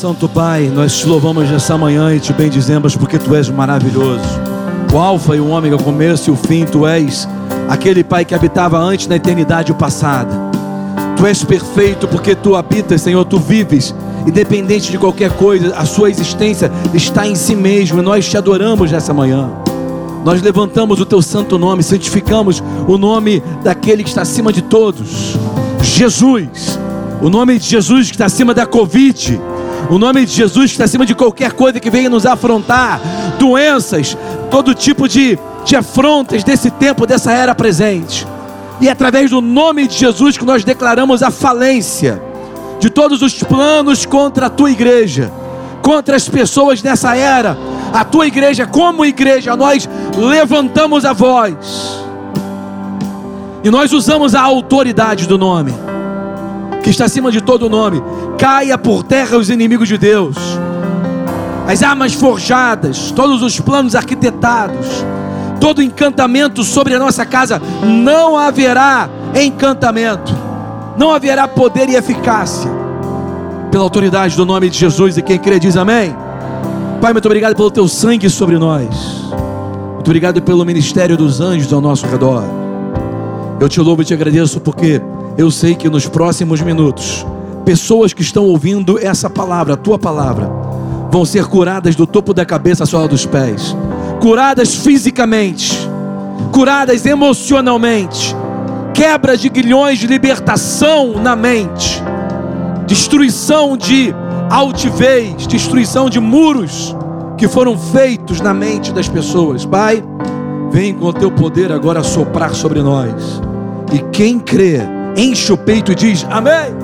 Santo Pai, nós te louvamos nessa manhã e te bendizemos porque tu és maravilhoso. O Alfa e o Ômega, o começo e o fim, tu és aquele Pai que habitava antes na eternidade passada. Tu és perfeito porque tu habitas, Senhor, tu vives, independente de qualquer coisa, a sua existência está em si mesmo e nós te adoramos nessa manhã. Nós levantamos o teu santo nome, santificamos o nome daquele que está acima de todos, Jesus. O nome de Jesus que está acima da Covid, o nome de Jesus está acima de qualquer coisa que venha nos afrontar, doenças, todo tipo de, de afrontas desse tempo, dessa era presente. E é através do nome de Jesus que nós declaramos a falência de todos os planos contra a tua igreja, contra as pessoas nessa era. A tua igreja, como igreja, nós levantamos a voz e nós usamos a autoridade do nome que está acima de todo nome, caia por terra os inimigos de Deus, as armas forjadas, todos os planos arquitetados, todo encantamento sobre a nossa casa, não haverá encantamento, não haverá poder e eficácia, pela autoridade do nome de Jesus, e quem crê diz amém. Pai, muito obrigado pelo teu sangue sobre nós, muito obrigado pelo ministério dos anjos ao nosso redor. Eu te louvo e te agradeço porque eu sei que nos próximos minutos, pessoas que estão ouvindo essa palavra, a tua palavra, vão ser curadas do topo da cabeça à sola dos pés, curadas fisicamente, curadas emocionalmente, quebra de grilhões de libertação na mente, destruição de altivez, destruição de muros que foram feitos na mente das pessoas. Pai, vem com o teu poder agora soprar sobre nós. E quem crê, enche o peito e diz: Amém.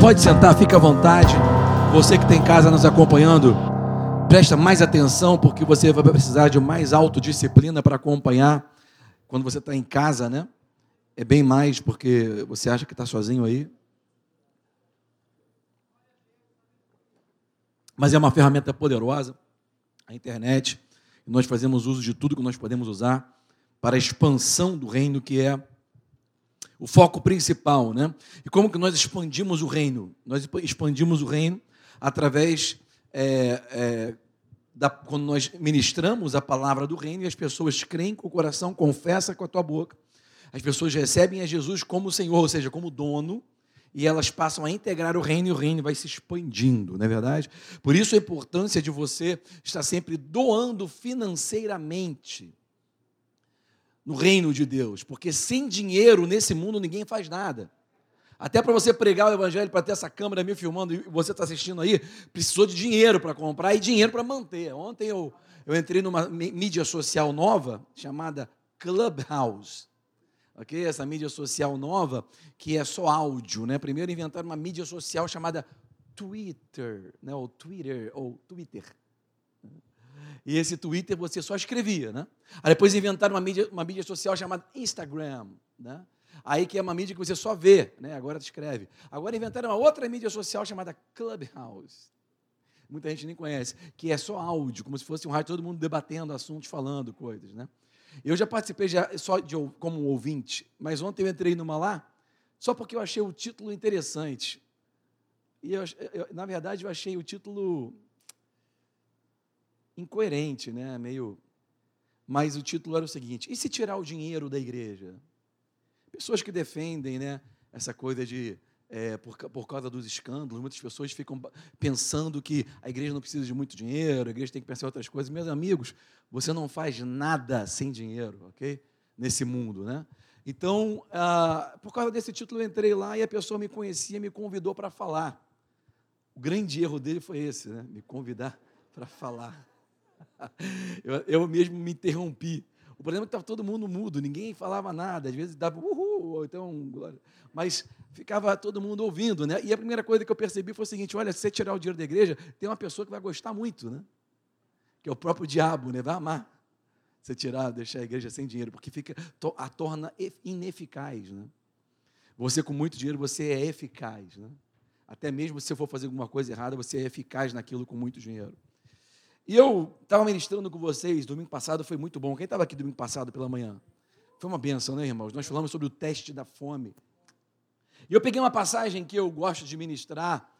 Pode sentar, fica à vontade. Você que tem casa nos acompanhando, presta mais atenção, porque você vai precisar de mais autodisciplina para acompanhar quando você está em casa, né? É bem mais porque você acha que está sozinho aí. Mas é uma ferramenta poderosa, a internet. Nós fazemos uso de tudo que nós podemos usar para a expansão do reino que é o foco principal, né? E como que nós expandimos o reino? Nós expandimos o reino através é, é, da, quando nós ministramos a palavra do reino e as pessoas creem com o coração, confessa com a tua boca, as pessoas recebem a Jesus como Senhor, ou seja, como dono, e elas passam a integrar o reino e o reino vai se expandindo, não é verdade? Por isso a importância de você estar sempre doando financeiramente no reino de Deus, porque sem dinheiro nesse mundo ninguém faz nada. Até para você pregar o evangelho, para ter essa câmera me filmando e você está assistindo aí, precisou de dinheiro para comprar e dinheiro para manter. Ontem eu, eu entrei numa mídia social nova chamada Clubhouse. Ok? Essa mídia social nova que é só áudio, né? Primeiro inventaram uma mídia social chamada Twitter, né? Ou Twitter, ou Twitter. E esse Twitter você só escrevia, né? Aí depois inventaram uma mídia, uma mídia social chamada Instagram, né? Aí que é uma mídia que você só vê, né? Agora escreve. Agora inventaram uma outra mídia social chamada Clubhouse. Muita gente nem conhece, que é só áudio, como se fosse um rádio, todo mundo debatendo assuntos, falando coisas, né? Eu já participei já só de, como ouvinte, mas ontem eu entrei numa lá, só porque eu achei o título interessante. E eu, eu, na verdade eu achei o título incoerente, né? Meio. Mas o título era o seguinte: e se tirar o dinheiro da igreja? Pessoas que defendem, né? Essa coisa de é, por, por causa dos escândalos, muitas pessoas ficam pensando que a igreja não precisa de muito dinheiro, a igreja tem que pensar em outras coisas. Meus amigos, você não faz nada sem dinheiro, ok? Nesse mundo, né? Então, ah, por causa desse título, eu entrei lá e a pessoa me conhecia, me convidou para falar. O grande erro dele foi esse, né? Me convidar para falar. Eu, eu mesmo me interrompi. O problema é que estava todo mundo mudo, ninguém falava nada, às vezes dava uhul, ou então glória. Mas ficava todo mundo ouvindo, né? E a primeira coisa que eu percebi foi o seguinte: olha, se você tirar o dinheiro da igreja, tem uma pessoa que vai gostar muito, né? Que é o próprio diabo, né? Vai amar. Você tirar, deixar a igreja sem dinheiro, porque fica, a torna ineficaz, né? Você com muito dinheiro, você é eficaz, né? Até mesmo se você for fazer alguma coisa errada, você é eficaz naquilo com muito dinheiro. E eu estava ministrando com vocês, domingo passado foi muito bom. Quem estava aqui domingo passado pela manhã? Foi uma benção, né, irmãos? Nós falamos sobre o teste da fome. E eu peguei uma passagem que eu gosto de ministrar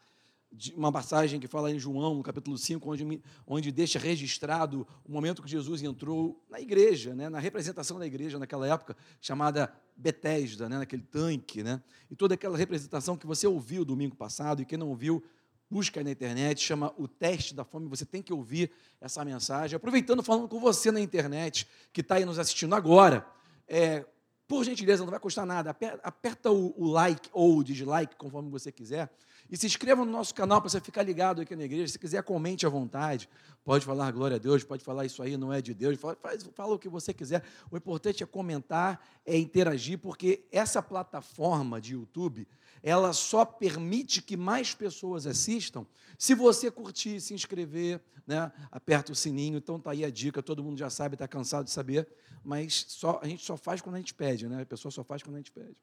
uma passagem que fala em João, no capítulo 5, onde, onde deixa registrado o momento que Jesus entrou na igreja, né, na representação da igreja naquela época, chamada Betesda, né, naquele tanque, né, e toda aquela representação que você ouviu domingo passado, e quem não ouviu, busca na internet, chama O Teste da Fome, você tem que ouvir essa mensagem. Aproveitando, falando com você na internet, que está aí nos assistindo agora, é, por gentileza, não vai custar nada, aperta, aperta o, o like ou o dislike, conforme você quiser, e se inscreva no nosso canal para você ficar ligado aqui na igreja. Se quiser, comente à vontade. Pode falar glória a Deus, pode falar isso aí não é de Deus. Fala, faz, fala o que você quiser. O importante é comentar, é interagir, porque essa plataforma de YouTube, ela só permite que mais pessoas assistam se você curtir, se inscrever, né? aperta o sininho. Então tá aí a dica, todo mundo já sabe, está cansado de saber, mas só, a gente só faz quando a gente pede, né? a pessoa só faz quando a gente pede.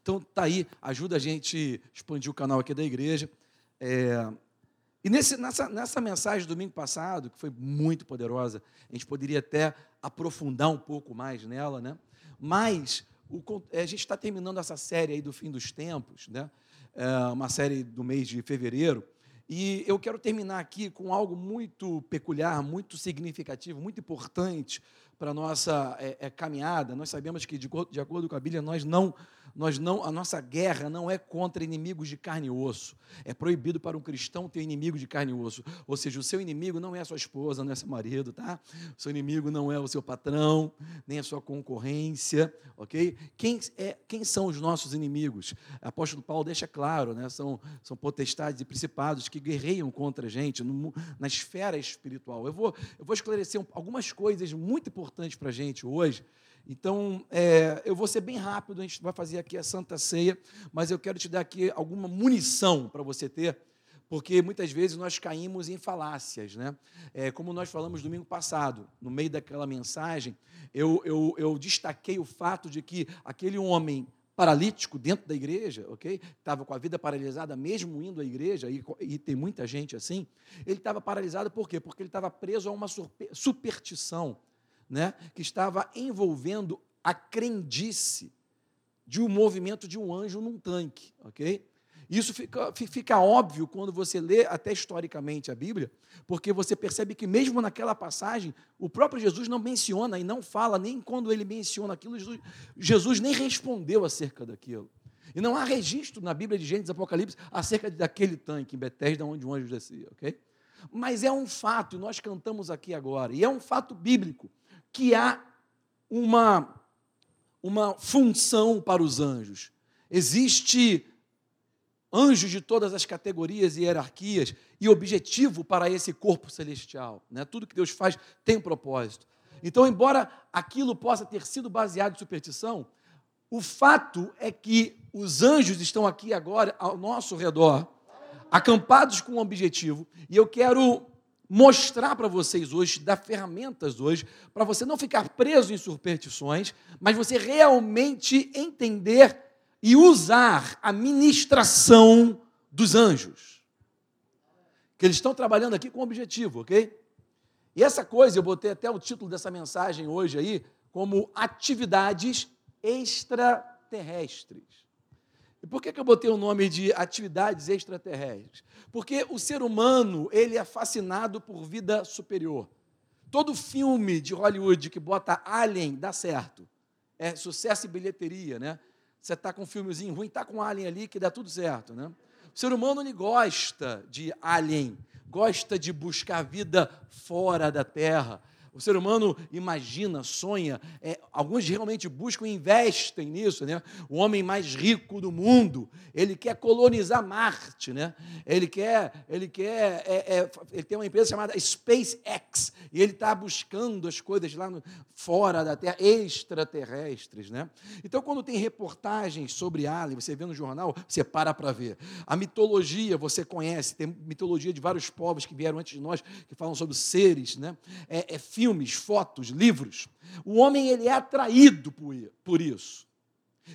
Então, tá aí, ajuda a gente expandir o canal aqui da igreja. É, e nesse, nessa, nessa mensagem do domingo passado, que foi muito poderosa, a gente poderia até aprofundar um pouco mais nela, né? Mas o, é, a gente está terminando essa série aí do fim dos tempos, né? É uma série do mês de fevereiro. E eu quero terminar aqui com algo muito peculiar, muito significativo, muito importante para a nossa é, é, caminhada. Nós sabemos que, de, de acordo com a Bíblia, nós não nós não, a nossa guerra não é contra inimigos de carne e osso. É proibido para um cristão ter inimigo de carne e osso. Ou seja, o seu inimigo não é a sua esposa, não é seu marido, tá? O seu inimigo não é o seu patrão, nem a sua concorrência, ok? Quem, é, quem são os nossos inimigos? O apóstolo Paulo deixa claro, né? São, são potestades e principados que guerreiam contra a gente no, na esfera espiritual. Eu vou, eu vou esclarecer algumas coisas muito importantes para a gente hoje então, é, eu vou ser bem rápido, a gente vai fazer aqui a Santa Ceia, mas eu quero te dar aqui alguma munição para você ter, porque muitas vezes nós caímos em falácias, né? É, como nós falamos domingo passado, no meio daquela mensagem, eu, eu, eu destaquei o fato de que aquele homem paralítico dentro da igreja, ok? Estava com a vida paralisada, mesmo indo à igreja, e, e tem muita gente assim. Ele estava paralisado por quê? Porque ele estava preso a uma superstição né, que estava envolvendo a crendice de um movimento de um anjo num tanque, ok? Isso fica, fica óbvio quando você lê até historicamente a Bíblia, porque você percebe que mesmo naquela passagem, o próprio Jesus não menciona e não fala, nem quando ele menciona aquilo, Jesus, Jesus nem respondeu acerca daquilo. E não há registro na Bíblia de Gênesis Apocalipse acerca daquele tanque em Betesda onde o anjo descia, ok? Mas é um fato, e nós cantamos aqui agora, e é um fato bíblico que há uma, uma função para os anjos. Existe anjos de todas as categorias e hierarquias e objetivo para esse corpo celestial. Né? Tudo que Deus faz tem propósito. Então, embora aquilo possa ter sido baseado em superstição, o fato é que os anjos estão aqui agora ao nosso redor, acampados com um objetivo, e eu quero mostrar para vocês hoje, dar ferramentas hoje, para você não ficar preso em superstições, mas você realmente entender e usar a ministração dos anjos. Que eles estão trabalhando aqui com objetivo, ok? E essa coisa, eu botei até o título dessa mensagem hoje aí, como atividades extraterrestres. E por que, que eu botei o nome de atividades extraterrestres? Porque o ser humano, ele é fascinado por vida superior. Todo filme de Hollywood que bota Alien dá certo. É sucesso e bilheteria, né? Você está com um filmezinho ruim, está com Alien ali que dá tudo certo, né? O ser humano ele gosta de Alien, gosta de buscar vida fora da Terra, o ser humano imagina, sonha, é, alguns realmente buscam e investem nisso, né? O homem mais rico do mundo, ele quer colonizar Marte, né? Ele quer, ele quer, é, é, ele tem uma empresa chamada SpaceX e ele está buscando as coisas lá no, fora da Terra, extraterrestres, né? Então, quando tem reportagens sobre Alien, você vê no jornal, você para para ver. A mitologia você conhece, tem mitologia de vários povos que vieram antes de nós que falam sobre seres, né? É, é filmes, fotos, livros. O homem ele é atraído por isso.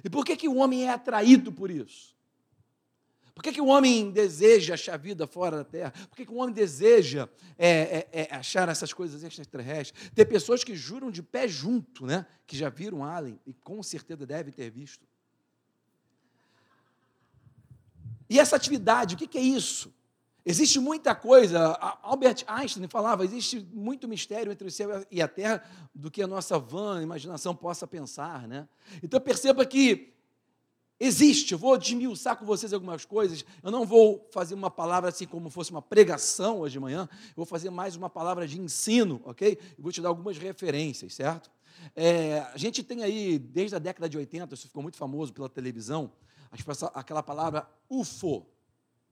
E por que, que o homem é atraído por isso? Por que, que o homem deseja achar vida fora da terra? Por que, que o homem deseja é, é, é, achar essas coisas extraterrestres? Tem pessoas que juram de pé junto, né? Que já viram Alien e com certeza devem ter visto. E essa atividade, o que, que é isso? Existe muita coisa, Albert Einstein falava, existe muito mistério entre o céu e a terra do que a nossa vã imaginação possa pensar, né? Então perceba que existe, eu vou desmiuçar com vocês algumas coisas, eu não vou fazer uma palavra assim como fosse uma pregação hoje de manhã, eu vou fazer mais uma palavra de ensino, ok? Eu vou te dar algumas referências, certo? É, a gente tem aí, desde a década de 80, isso ficou muito famoso pela televisão, aquela palavra UFO,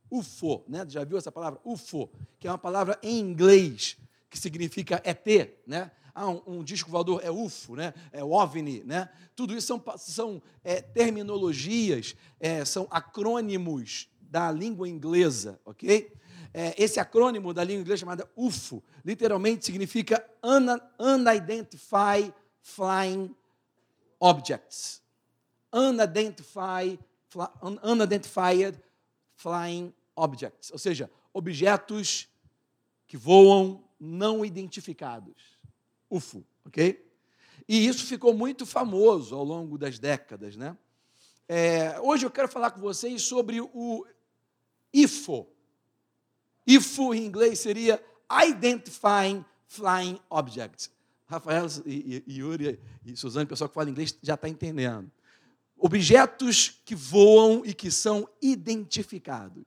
UFO, né? Já viu essa palavra? UFO, que é uma palavra em inglês que significa ET, né? Ah, um, um disco voador é UFO, né? É OVNI, né? Tudo isso são, são é, terminologias, é, são acrônimos da língua inglesa, ok? É, esse acrônimo da língua inglesa chamada UFO, literalmente significa Unidentified Flying Objects. Unidentified, unidentified Flying Objects, ou seja, objetos que voam não identificados. UFO, ok? E isso ficou muito famoso ao longo das décadas, né? É, hoje eu quero falar com vocês sobre o IFO. IFO em inglês seria Identifying Flying Objects. Rafael e, e, Yuri e Suzane, o pessoal que fala inglês, já está entendendo. Objetos que voam e que são identificados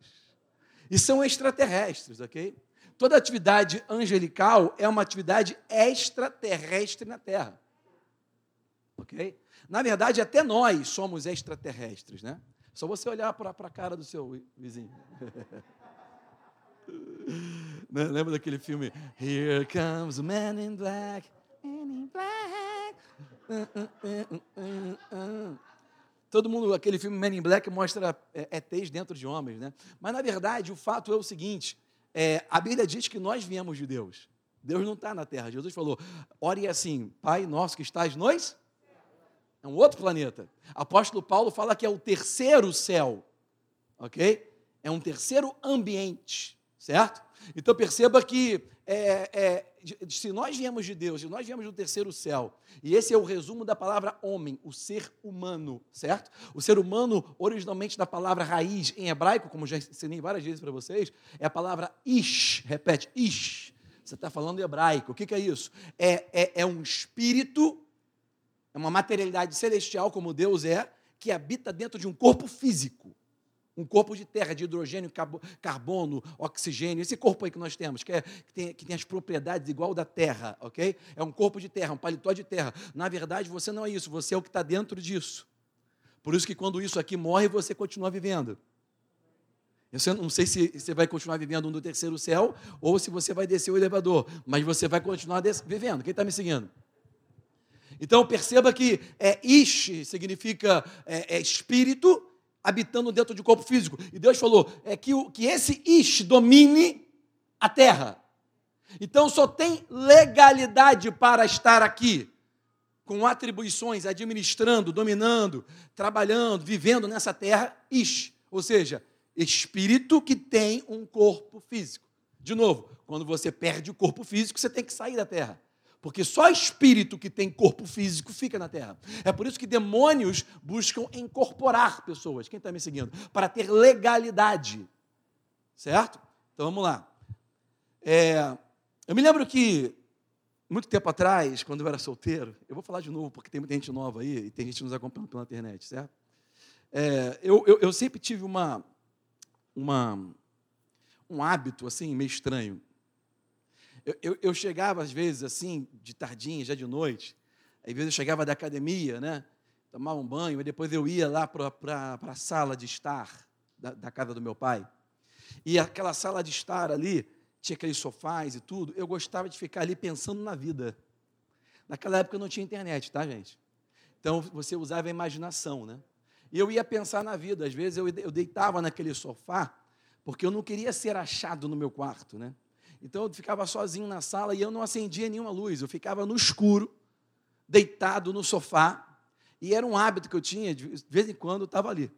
e são extraterrestres, ok? Toda atividade angelical é uma atividade extraterrestre na Terra, ok? Na verdade, até nós somos extraterrestres, né? Só você olhar para a cara do seu vizinho. Né? Lembra daquele filme Here Comes the Man in Black, Man in Black. Todo mundo, aquele filme Men in Black mostra é, ETs dentro de homens, né? Mas na verdade o fato é o seguinte: é, a Bíblia diz que nós viemos de Deus. Deus não está na terra. Jesus falou: ore assim, Pai nosso que estás nos. É um outro planeta. Apóstolo Paulo fala que é o terceiro céu, ok? É um terceiro ambiente, certo? Então perceba que é, é, se nós viemos de Deus, se nós viemos do terceiro céu, e esse é o resumo da palavra homem, o ser humano, certo? O ser humano, originalmente da palavra raiz em hebraico, como já ensinei várias vezes para vocês, é a palavra ish, repete, ish. Você está falando hebraico, o que, que é isso? É, é, é um espírito, é uma materialidade celestial, como Deus é, que habita dentro de um corpo físico um corpo de terra, de hidrogênio, carbono, oxigênio, esse corpo aí que nós temos, que, é, que, tem, que tem as propriedades igual da terra, ok? É um corpo de terra, um paletó de terra. Na verdade, você não é isso, você é o que está dentro disso. Por isso que quando isso aqui morre, você continua vivendo. Eu não sei se você vai continuar vivendo no terceiro céu ou se você vai descer o elevador, mas você vai continuar vivendo. Quem está me seguindo? Então perceba que é, Ish significa é, é espírito habitando dentro de corpo físico. E Deus falou é que, o, que esse Ish domine a terra. Então só tem legalidade para estar aqui, com atribuições, administrando, dominando, trabalhando, vivendo nessa terra, Ish. Ou seja, espírito que tem um corpo físico. De novo, quando você perde o corpo físico, você tem que sair da terra. Porque só espírito que tem corpo físico fica na terra. É por isso que demônios buscam incorporar pessoas. Quem está me seguindo? Para ter legalidade. Certo? Então vamos lá. É, eu me lembro que, muito tempo atrás, quando eu era solteiro, eu vou falar de novo porque tem muita gente nova aí e tem gente nos acompanhando pela internet, certo? É, eu, eu, eu sempre tive uma, uma, um hábito assim meio estranho. Eu, eu, eu, chegava, às vezes, assim, de tardinha, já de noite. Às vezes eu chegava da academia, né? Tomava um banho, e depois eu ia lá para a sala de estar da, da, casa do meu pai. E aquela sala de estar ali, tinha aqueles sofás e tudo. Eu gostava de ficar ali pensando na vida. Naquela época não tinha internet, tá, gente? Então você usava a imaginação, né? E eu ia pensar na vida. Às vezes eu, deitava naquele sofá, porque eu não queria ser achado no meu quarto, né? Então eu ficava sozinho na sala e eu não acendia nenhuma luz, eu ficava no escuro, deitado no sofá, e era um hábito que eu tinha, de vez em quando eu estava ali.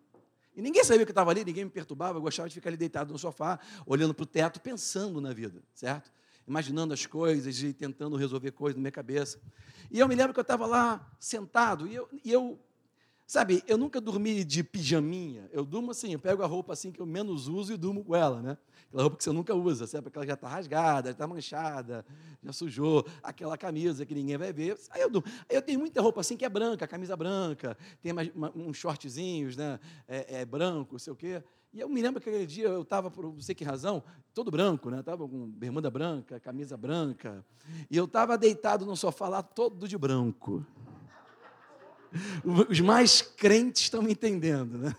E ninguém sabia que eu estava ali, ninguém me perturbava, eu gostava de ficar ali deitado no sofá, olhando para o teto, pensando na vida, certo? Imaginando as coisas e tentando resolver coisas na minha cabeça. E eu me lembro que eu estava lá sentado, e eu, e eu Sabe, eu nunca dormi de pijaminha. Eu durmo assim, eu pego a roupa assim que eu menos uso e durmo com ela, né? Aquela roupa que você nunca usa, sabe? Aquela já está rasgada, já está manchada, já sujou. Aquela camisa que ninguém vai ver. Aí eu durmo. Aí eu tenho muita roupa assim que é branca, camisa branca, tem uma, uns shortzinhos, né? É, é branco, sei o quê. E eu me lembro que aquele dia eu estava, por não sei que razão, todo branco, né? Estava com bermuda branca, camisa branca. E eu estava deitado no sofá lá, todo de branco. Os mais crentes estão me entendendo, né?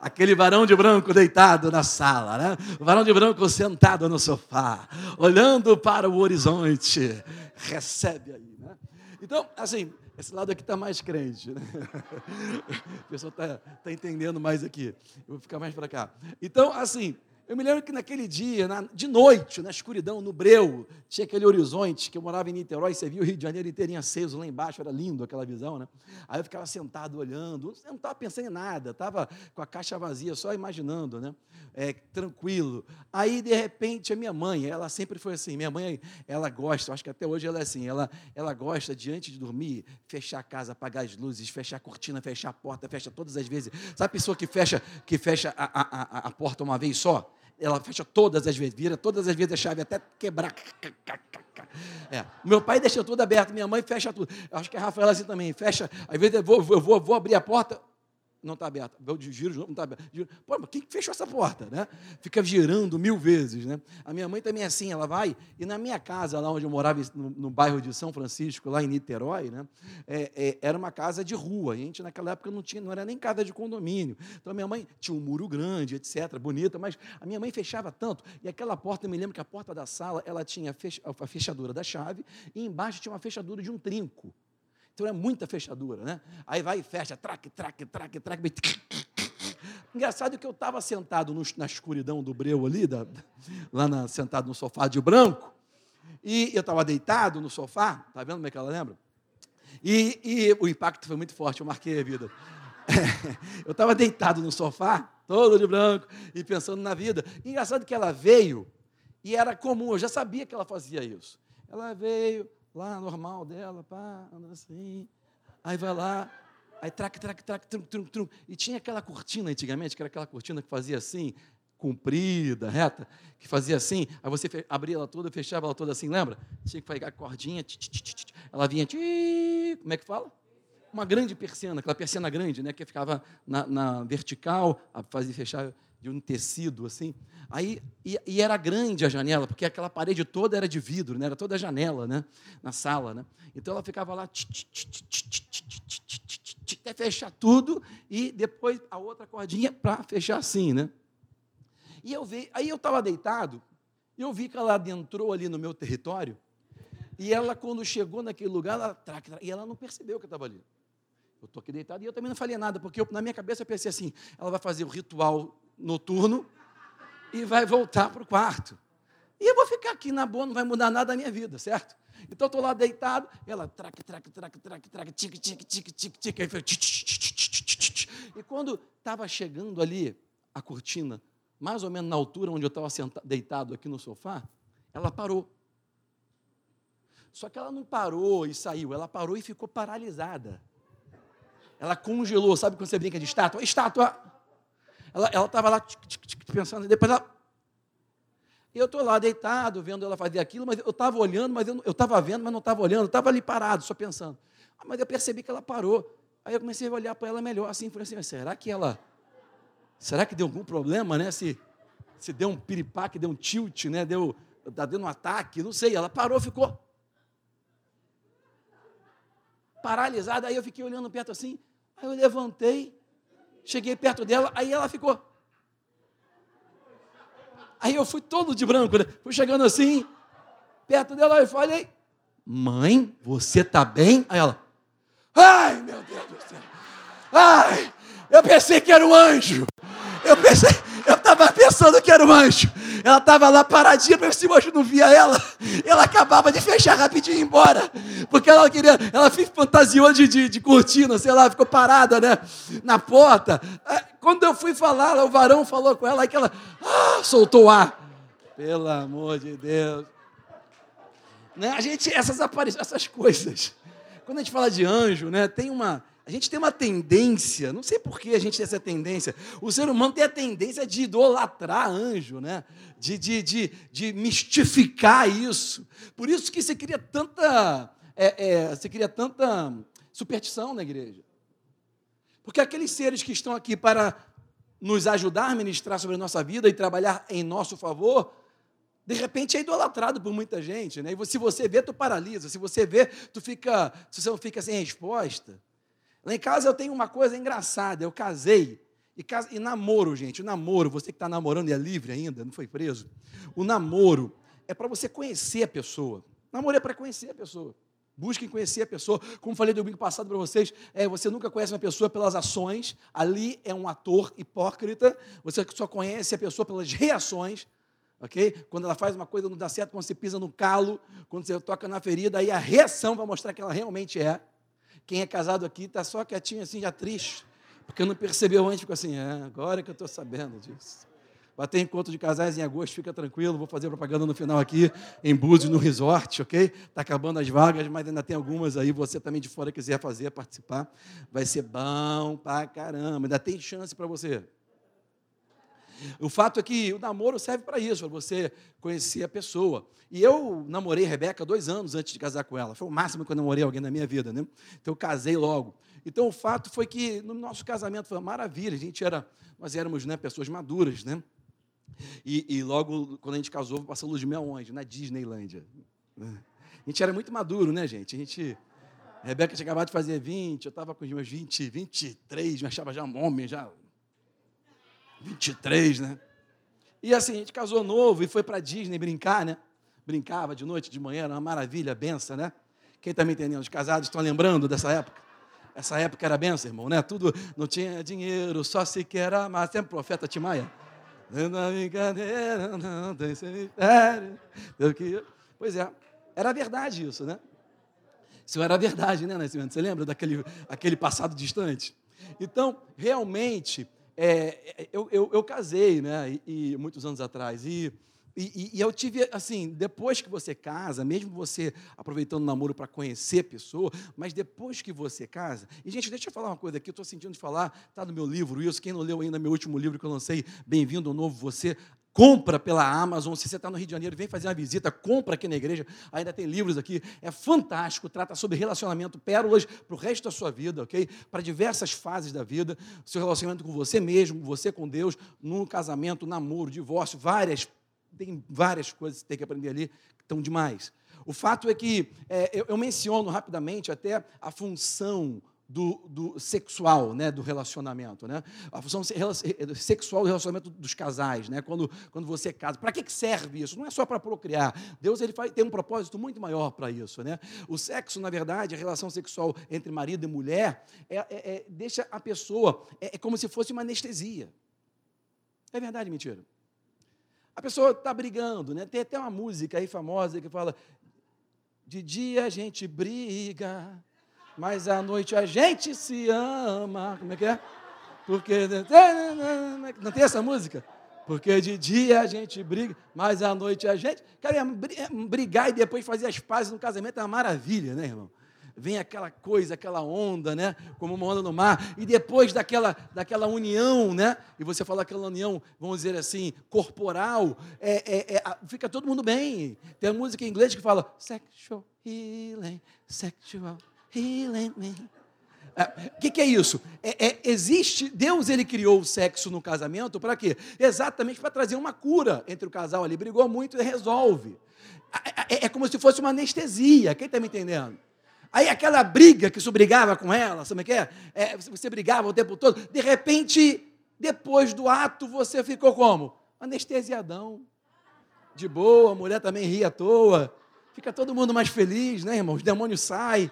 Aquele varão de branco deitado na sala, né? O varão de branco sentado no sofá, olhando para o horizonte. Recebe aí, né? Então, assim, esse lado aqui está mais crente, né? A pessoa está tá entendendo mais aqui. Eu vou ficar mais para cá. Então, assim, eu me lembro que naquele dia, na, de noite, na escuridão, no breu, tinha aquele horizonte que eu morava em Niterói, você viu o Rio de Janeiro inteirinho aceso lá embaixo, era lindo aquela visão, né? Aí eu ficava sentado olhando, eu não estava pensando em nada, estava com a caixa vazia, só imaginando, né? É, tranquilo. Aí, de repente, a minha mãe, ela sempre foi assim, minha mãe, ela gosta, acho que até hoje ela é assim, ela, ela gosta, diante de dormir, fechar a casa, apagar as luzes, fechar a cortina, fechar a porta, fecha todas as vezes. Sabe a pessoa que fecha, que fecha a, a, a, a porta uma vez só? Ela fecha todas as vezes, vira todas as vezes a chave até quebrar. É. Meu pai deixa tudo aberto, minha mãe fecha tudo. Acho que a Rafaela assim também, fecha. Às vezes eu vou, eu vou, vou abrir a porta, não está aberta. Eu giro não está aberta. Pô, mas quem fechou essa porta? Né? Fica girando mil vezes. Né? A minha mãe também é assim, ela vai, e na minha casa, lá onde eu morava, no, no bairro de São Francisco, lá em Niterói, né? É, é, era uma casa de rua. a gente, naquela época, não, tinha, não era nem casa de condomínio. Então, a minha mãe tinha um muro grande, etc., bonita, mas a minha mãe fechava tanto. E aquela porta, eu me lembro que a porta da sala, ela tinha a fechadura da chave, e embaixo tinha uma fechadura de um trinco. Então é muita fechadura, né? Aí vai e fecha, traque, traque, traque, traque. Engraçado que eu estava sentado no, na escuridão do breu ali, da, lá na, sentado no sofá de branco, e eu estava deitado no sofá, tá vendo como é que ela lembra? E, e o impacto foi muito forte, eu marquei a vida. eu estava deitado no sofá, todo de branco, e pensando na vida. engraçado que ela veio, e era comum, eu já sabia que ela fazia isso. Ela veio, lá, normal dela, pá, anda assim. Aí vai lá, aí traque, traque, traque, trum, trum, trum. E tinha aquela cortina antigamente, que era aquela cortina que fazia assim, comprida, reta, que fazia assim, aí você abria ela toda, fechava ela toda assim, lembra? Tinha que pegar a cordinha, ela vinha, como é que fala? Uma grande persiana, aquela persiana grande, né, que ficava na, na vertical, fazia fechar de um tecido assim. Aí, e, e, era grande a janela, porque aquela parede toda era de vidro, né? era toda janela né? na sala. Né? Então ela ficava lá até fechar tudo e depois a outra cordinha para fechar assim. Né? E eu vi, aí eu estava deitado, e eu vi que ela adentrou ali no meu território, e ela, quando chegou naquele lugar, ela, e ela não percebeu que eu estava ali. Eu estou aqui deitado e eu também não falei nada, porque eu, na minha cabeça eu pensei assim: ela vai fazer o ritual noturno e vai voltar para o quarto. E eu vou ficar aqui na boa, não vai mudar nada na minha vida, certo? Então estou lá deitado, ela traque, traque, traque, traque, traque, tique, tique, tique, tique, tique, aí foi, e quando estava chegando ali a cortina, mais ou menos na altura onde eu estava deitado aqui no sofá, ela parou. Só que ela não parou e saiu, ela parou e ficou paralisada. Ela congelou, sabe quando você brinca de estátua? Estátua! Ela estava lá pensando, depois ela. Eu estou lá deitado, vendo ela fazer aquilo, mas eu estava olhando, mas eu estava vendo, mas não estava olhando, estava ali parado, só pensando. Ah, mas eu percebi que ela parou. Aí eu comecei a olhar para ela melhor, assim, falei assim, será que ela. Será que deu algum problema, né? Se, se deu um piripaque, deu um tilt, né? Deu, está dando um ataque, não sei. Ela parou, ficou paralisada. Aí eu fiquei olhando perto assim. Aí eu levantei, cheguei perto dela, aí ela ficou. Aí eu fui todo de branco, né? Fui chegando assim, perto dela, e falei, mãe, você tá bem? Aí ela, ai, meu Deus do céu, ai, eu pensei que era um anjo, eu pensei, eu estava pensando que era um anjo, ela estava lá paradinha, para se o anjo não via ela, ela acabava de fechar rapidinho e ir embora, porque ela queria, ela fantasiou de, de, de cortina, sei lá, ficou parada, né, na porta. Quando eu fui falar, o varão falou com ela, aí que ela ah, soltou o ar. Pelo amor de Deus. Né? A gente, essas aparições, essas coisas. Quando a gente fala de anjo, né, tem uma A gente tem uma tendência, não sei por que a gente tem essa tendência. O ser humano tem a tendência de idolatrar anjo, né? De, de, de, de mistificar isso. Por isso que você cria tanta, é, é, você cria tanta superstição na igreja. Porque aqueles seres que estão aqui para nos ajudar a ministrar sobre a nossa vida e trabalhar em nosso favor, de repente é idolatrado por muita gente, né? E se você vê, tu paralisa. Se você vê, tu fica, se você não fica sem resposta. Lá em casa eu tenho uma coisa engraçada. Eu casei e, e namoro, gente. O namoro, você que está namorando e é livre ainda, não foi preso. O namoro é para você conhecer a pessoa. Namoro é para conhecer a pessoa. Busquem conhecer a pessoa. Como falei domingo passado para vocês, é, você nunca conhece uma pessoa pelas ações. Ali é um ator hipócrita. Você só conhece a pessoa pelas reações ok? Quando ela faz uma coisa não dá certo, quando você pisa no calo, quando você toca na ferida, aí a reação vai mostrar que ela realmente é. Quem é casado aqui está só quietinho assim, já triste, porque não percebeu antes, ficou assim, é, agora que eu estou sabendo disso. Vai ter encontro de casais em agosto, fica tranquilo, vou fazer propaganda no final aqui, em Búzios, no resort, ok? Está acabando as vagas, mas ainda tem algumas aí, você também de fora quiser fazer, participar, vai ser bom pra caramba, ainda tem chance para você. O fato é que o namoro serve para isso, para você conhecer a pessoa. E eu namorei Rebeca dois anos antes de casar com ela. Foi o máximo que eu namorei alguém na minha vida, né? Então eu casei logo. Então o fato foi que no nosso casamento foi uma maravilha. A gente era, nós éramos né, pessoas maduras, né? E, e logo, quando a gente casou, passou luz de mel onde? Na Disneylândia. A gente era muito maduro, né, gente? A gente. A Rebeca tinha acabado de fazer 20, eu estava com os meus 20, 23, me achava já um homem, já 23, né? E assim, a gente casou novo e foi para Disney brincar, né? Brincava de noite, de manhã, era uma maravilha, benção, né? Quem está me entendendo? Os casados estão lembrando dessa época? Essa época era benção, irmão, né? Tudo, não tinha dinheiro, só se quer amar. Sempre profeta Timaia. Na brincadeira, não tem cemitério. Pois é, era verdade isso, né? Isso era verdade, né, Nascimento? Você lembra daquele aquele passado distante? Então, realmente, é, eu, eu, eu, casei, né, e, e, muitos anos atrás, e, e, e, eu tive, assim, depois que você casa, mesmo você aproveitando o namoro para conhecer a pessoa, mas depois que você casa, e gente, deixa eu falar uma coisa aqui, eu estou sentindo de falar, está no meu livro, isso, quem não leu ainda meu último livro que eu lancei, Bem-vindo ao Novo Você, compra pela Amazon. Se você está no Rio de Janeiro, vem fazer uma visita, compra aqui na igreja. Ainda tem livros aqui. É fantástico. Trata sobre relacionamento, pérolas para o resto da sua vida, ok? Para diversas fases da vida. Seu relacionamento com você mesmo, você com Deus, no casamento, namoro, divórcio, várias. Tem várias coisas que você tem que aprender ali que estão demais. O fato é que é, eu, eu menciono rapidamente até a função do, do, sexual, né, do relacionamento, né? A função sexual do relacionamento dos casais, né? Quando, quando você casa, para que, que serve isso? Não é só para procriar. Deus ele faz, tem um propósito muito maior para isso, né? O sexo, na verdade, a relação sexual entre marido e mulher, é, é, é deixa a pessoa é, é, como se fosse uma anestesia. É verdade, mentira? A pessoa está brigando, né? Tem até uma música aí famosa que fala: de dia a gente briga mas à noite a gente se ama. Como é que é? Porque. Não tem essa música? Porque de dia a gente briga, mas à noite a gente. Cara, brigar e depois fazer as pazes no casamento é uma maravilha, né, irmão? Vem aquela coisa, aquela onda, né? Como uma onda no mar. E depois daquela, daquela união, né? E você fala aquela união, vamos dizer assim, corporal, é, é, é, fica todo mundo bem. Tem a música em inglês que fala sexual healing, sexual healing me. O é, que, que, é isso? É, é, existe, Deus ele criou o sexo no casamento para quê? Exatamente para trazer uma cura entre o casal ali. Brigou muito e resolve. É, é, é como se fosse uma anestesia. Quem está me entendendo? Aí aquela briga que você brigava com ela, sabe o que é? é? Você brigava o tempo todo. De repente, depois do ato, você ficou como? Anestesiadão. De boa, a mulher também ria à toa fica todo mundo mais feliz, né, irmão? Os demônios saem,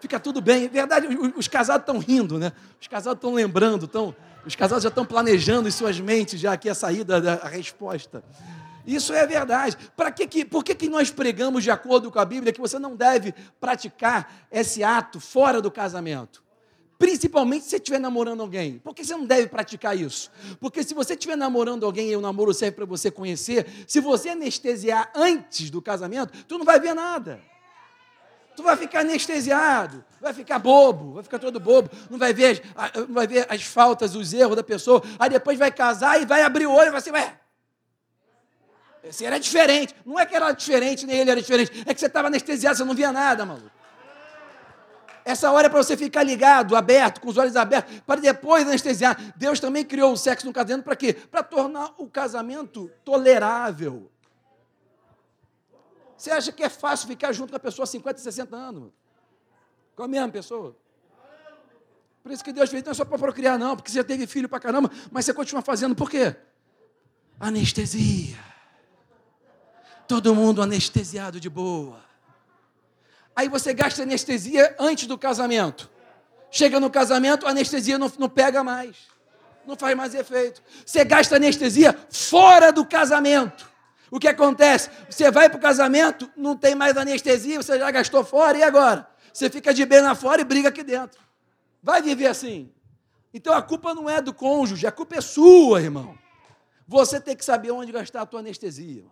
fica tudo bem. Verdade, os casados estão rindo, né? Os casados estão lembrando, estão, os casados já estão planejando em suas mentes já aqui a saída da a resposta. Isso é verdade. Para que, que, por que, que nós pregamos de acordo com a Bíblia que você não deve praticar esse ato fora do casamento? Principalmente se você estiver namorando alguém. Por que você não deve praticar isso? Porque se você estiver namorando alguém e o namoro serve para você conhecer, se você anestesiar antes do casamento, tu não vai ver nada. Tu vai ficar anestesiado, vai ficar bobo, vai ficar todo bobo, não vai ver, não vai ver as faltas, os erros da pessoa. Aí depois vai casar e vai abrir o olho e vai assim, ué, esse era diferente. Não é que era diferente, nem ele era diferente. É que você estava anestesiado, você não via nada, maluco. Essa hora é para você ficar ligado, aberto, com os olhos abertos, para depois anestesiar. Deus também criou o sexo no casamento para quê? Para tornar o casamento tolerável. Você acha que é fácil ficar junto com a pessoa há 50, 60 anos? Com a mesma pessoa? Por isso que Deus fez, não é só para procriar, não, porque você teve filho para caramba, mas você continua fazendo, por quê? Anestesia. Todo mundo anestesiado de boa. Aí você gasta anestesia antes do casamento. Chega no casamento, a anestesia não, não pega mais. Não faz mais efeito. Você gasta anestesia fora do casamento. O que acontece? Você vai para o casamento, não tem mais anestesia, você já gastou fora, e agora? Você fica de bem lá fora e briga aqui dentro. Vai viver assim. Então a culpa não é do cônjuge, a culpa é sua, irmão. Você tem que saber onde gastar a tua anestesia.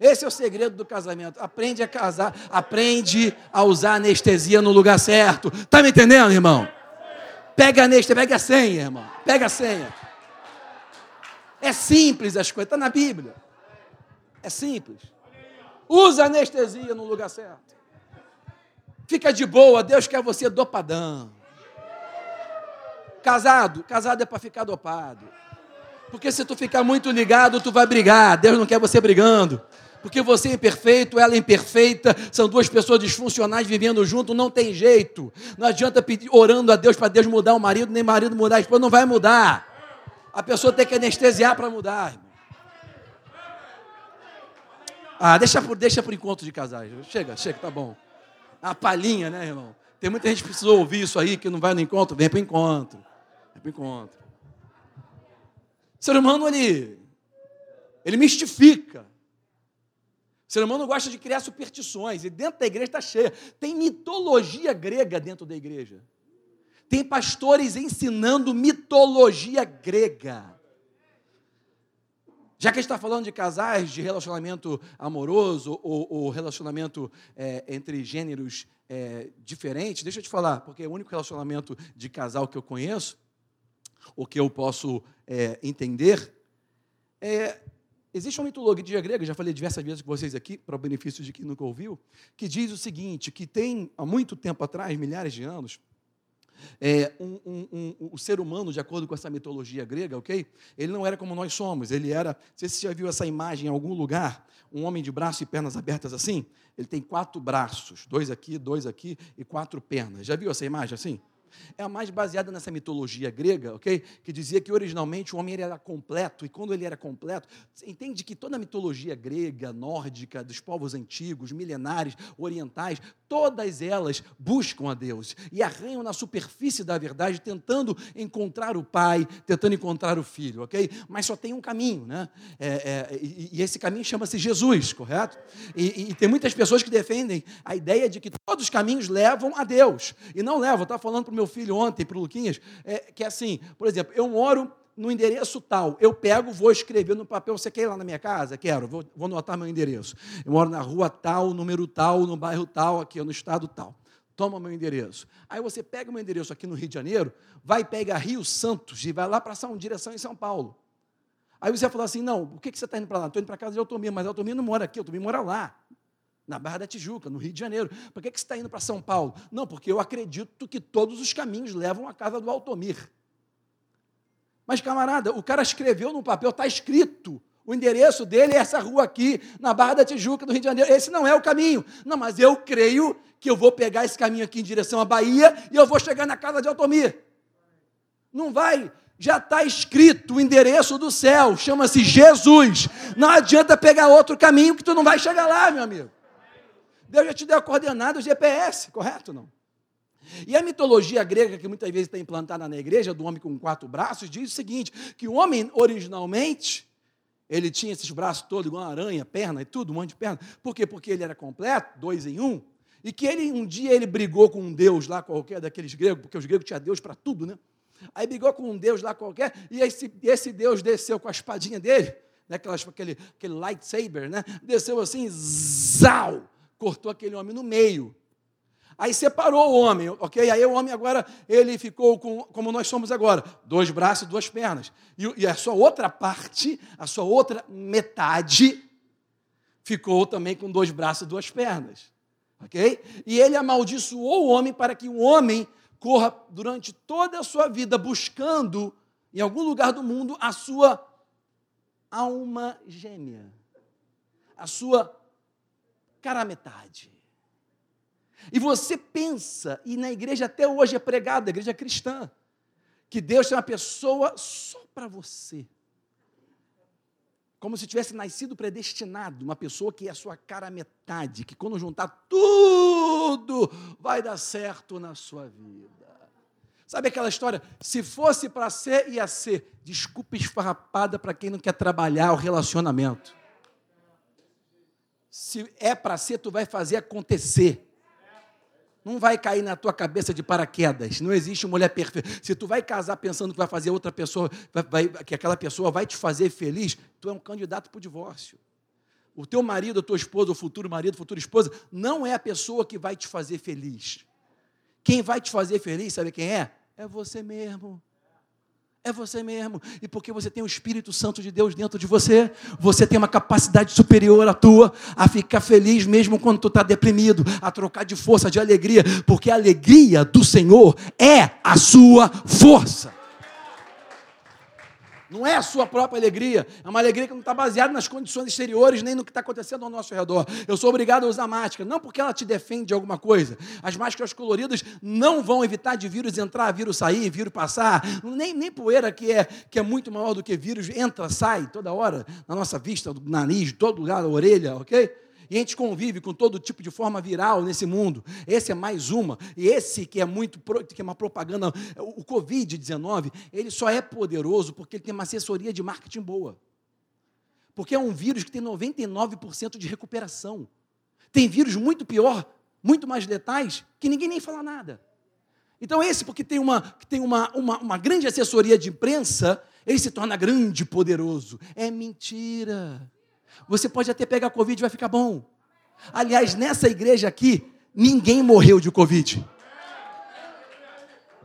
Esse é o segredo do casamento. Aprende a casar, aprende a usar anestesia no lugar certo. Tá me entendendo, irmão? Pega a anestesia, pega a senha, irmão. Pega a senha. É simples as coisas, está na Bíblia. É simples. Usa anestesia no lugar certo. Fica de boa, Deus quer você dopadão. Casado, casado é para ficar dopado. Porque se tu ficar muito ligado, tu vai brigar. Deus não quer você brigando porque você é imperfeito, ela é imperfeita, são duas pessoas disfuncionais vivendo junto, não tem jeito. Não adianta pedir, orando a Deus para Deus mudar o marido, nem marido mudar a esposa, não vai mudar. A pessoa tem que anestesiar para mudar. Irmão. Ah, deixa por, deixa por encontro de casais. Chega, chega, tá bom. A palhinha, né, irmão? Tem muita gente que precisa ouvir isso aí, que não vai no encontro, vem para o encontro. Vem para o encontro. O ser humano, ele, ele mistifica. O ser humano gosta de criar superstições, e dentro da igreja está cheia. Tem mitologia grega dentro da igreja. Tem pastores ensinando mitologia grega. Já que a gente está falando de casais, de relacionamento amoroso ou, ou relacionamento é, entre gêneros é, diferentes, deixa eu te falar, porque é o único relacionamento de casal que eu conheço, ou que eu posso é, entender, é, Existe uma mitologia grega, já falei diversas vezes com vocês aqui, para o benefício de quem nunca ouviu, que diz o seguinte: que tem há muito tempo atrás, milhares de anos, é, um, um, um, o ser humano, de acordo com essa mitologia grega, ok? Ele não era como nós somos, ele era. Se você já viu essa imagem em algum lugar, um homem de braço e pernas abertas assim. Ele tem quatro braços, dois aqui, dois aqui e quatro pernas. Já viu essa imagem assim? É a mais baseada nessa mitologia grega, ok? Que dizia que originalmente o homem era completo, e quando ele era completo, entende que toda a mitologia grega, nórdica, dos povos antigos, milenares, orientais, todas elas buscam a Deus e arranham na superfície da verdade, tentando encontrar o Pai, tentando encontrar o Filho, ok? Mas só tem um caminho, né? É, é, e, e, esse caminho chama-se Jesus, correto? E, e, tem muitas pessoas que defendem a ideia de que todos os caminhos levam a Deus, e não levam. Estava falando para meu filho ontem, para o Luquinhas, é, que é assim, por exemplo, eu moro no endereço tal. Eu pego, vou escrever no papel. Você quer ir lá na minha casa? Quero, vou, vou anotar meu endereço. Eu moro na rua tal, número tal, no bairro tal, aqui no estado tal. Toma meu endereço. Aí você pega meu endereço aqui no Rio de Janeiro, vai pegar Rio Santos e vai lá para uma direção em São Paulo. Aí você vai falar assim: não, por que, que você está indo para lá? Estou indo para casa de Altomir, mas Altomir não mora aqui, Altomir mora lá, na Barra da Tijuca, no Rio de Janeiro. Por que, que você está indo para São Paulo? Não, porque eu acredito que todos os caminhos levam à casa do Altomir. Mas, camarada, o cara escreveu no papel, está escrito. O endereço dele é essa rua aqui, na Barra da Tijuca, no Rio de Janeiro. Esse não é o caminho. Não, mas eu creio que eu vou pegar esse caminho aqui em direção à Bahia e eu vou chegar na casa de Altomir. Não vai. Já está escrito o endereço do céu, chama-se Jesus. Não adianta pegar outro caminho que tu não vai chegar lá, meu amigo. Deus já te deu a coordenada, o GPS, correto não? E a mitologia grega, que muitas vezes está implantada na igreja, do homem com quatro braços, diz o seguinte: que o homem, originalmente, ele tinha esses braços todos, igual uma aranha, perna e tudo, um monte de perna. Por quê? Porque ele era completo, dois em um, e que ele um dia ele brigou com um deus lá qualquer daqueles gregos, porque os gregos tinham deus para tudo, né? Aí brigou com um deus lá qualquer, e esse, esse deus desceu com a espadinha dele, né, aquele, aquele lightsaber, né? Desceu assim, zau! Cortou aquele homem no meio. Aí separou o homem, ok? Aí o homem agora, ele ficou com, como nós somos agora, dois braços e duas pernas. E, e a sua outra parte, a sua outra metade, ficou também com dois braços e duas pernas. Ok? E ele amaldiçoou o homem para que o homem corra durante toda a sua vida buscando, em algum lugar do mundo, a sua alma gêmea, a sua cara metade. E você pensa, e na igreja até hoje é pregado, a igreja cristã, que Deus tem uma pessoa só para você. Como se tivesse nascido predestinado, uma pessoa que é a sua cara metade, que quando juntar tudo vai dar certo na sua vida. Sabe aquela história? Se fosse para ser, ia ser. Desculpa esfarrapada para quem não quer trabalhar o relacionamento. Se é para ser, tu vai fazer acontecer. Não vai cair na tua cabeça de paraquedas. Não existe mulher perfeita. Se tu vai casar pensando que vai fazer outra pessoa, vai, vai, que aquela pessoa vai te fazer feliz, tu é um candidato para o divórcio. O teu marido, a tua esposa, o futuro marido, a futura esposa, não é a pessoa que vai te fazer feliz. Quem vai te fazer feliz, sabe quem é? É você mesmo. É você mesmo. E porque você tem o Espírito Santo de Deus dentro de você, você tem uma capacidade superior à tua, a ficar feliz mesmo quando tu está deprimido, a trocar de força, de alegria, porque a alegria do Senhor é a sua força. Não é a sua própria alegria, é uma alegria que não está baseada nas condições exteriores nem no que está acontecendo ao nosso redor. Eu sou obrigado a usar máscara, não porque ela te defende de alguma coisa. As máscaras coloridas não vão evitar de vírus entrar, vírus sair, vírus passar. Nem, nem poeira que é, que é muito maior do que vírus entra, sai toda hora na nossa vista, do nariz, todo lugar, da orelha, ok? E a gente convive com todo tipo de forma viral nesse mundo. Esse é mais uma. E esse que é muito que é uma propaganda, o COVID-19, ele só é poderoso porque ele tem uma assessoria de marketing boa. Porque é um vírus que tem 99% de recuperação. Tem vírus muito pior, muito mais letais, que ninguém nem fala nada. Então, esse, porque tem uma, tem uma, uma, uma grande assessoria de imprensa, ele se torna grande poderoso. É mentira. Você pode até pegar Covid e vai ficar bom. Aliás, nessa igreja aqui, ninguém morreu de Covid.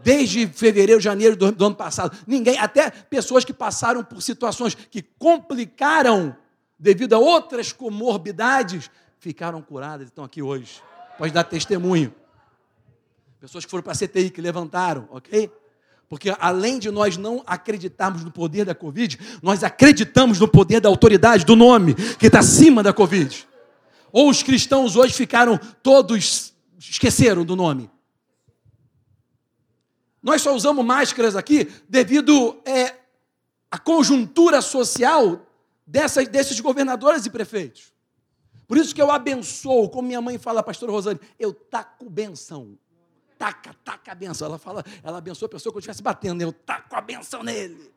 Desde fevereiro, janeiro do, do ano passado. Ninguém, até pessoas que passaram por situações que complicaram devido a outras comorbidades, ficaram curadas e estão aqui hoje. Pode dar testemunho. Pessoas que foram para a CTI, que levantaram, ok? Porque além de nós não acreditarmos no poder da Covid, nós acreditamos no poder da autoridade, do nome, que está acima da Covid. Ou os cristãos hoje ficaram todos, esqueceram do nome. Nós só usamos máscaras aqui devido é, à conjuntura social dessas, desses governadores e prefeitos. Por isso que eu abençoo, como minha mãe fala, pastor Rosane, eu taco benção taca, taca a benção. Ela fala, ela abençoa a pessoa que eu estivesse batendo, eu taco a benção nele.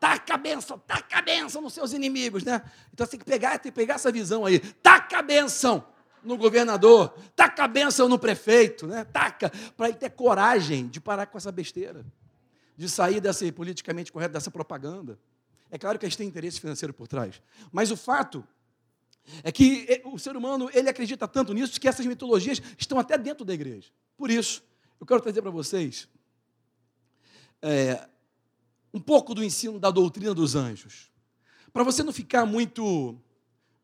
Taca a benção, taca a benção nos seus inimigos, né? Então você tem que pegar, tem que pegar essa visão aí. Taca a benção no governador, taca a benção no prefeito, né? Taca, para ele ter coragem de parar com essa besteira, de sair dessa politicamente correta, dessa propaganda. É claro que eles têm interesse financeiro por trás, mas o fato é que o ser humano ele acredita tanto nisso que essas mitologias estão até dentro da igreja. Por isso, eu quero trazer para vocês é, um pouco do ensino da doutrina dos anjos. Para você não ficar muito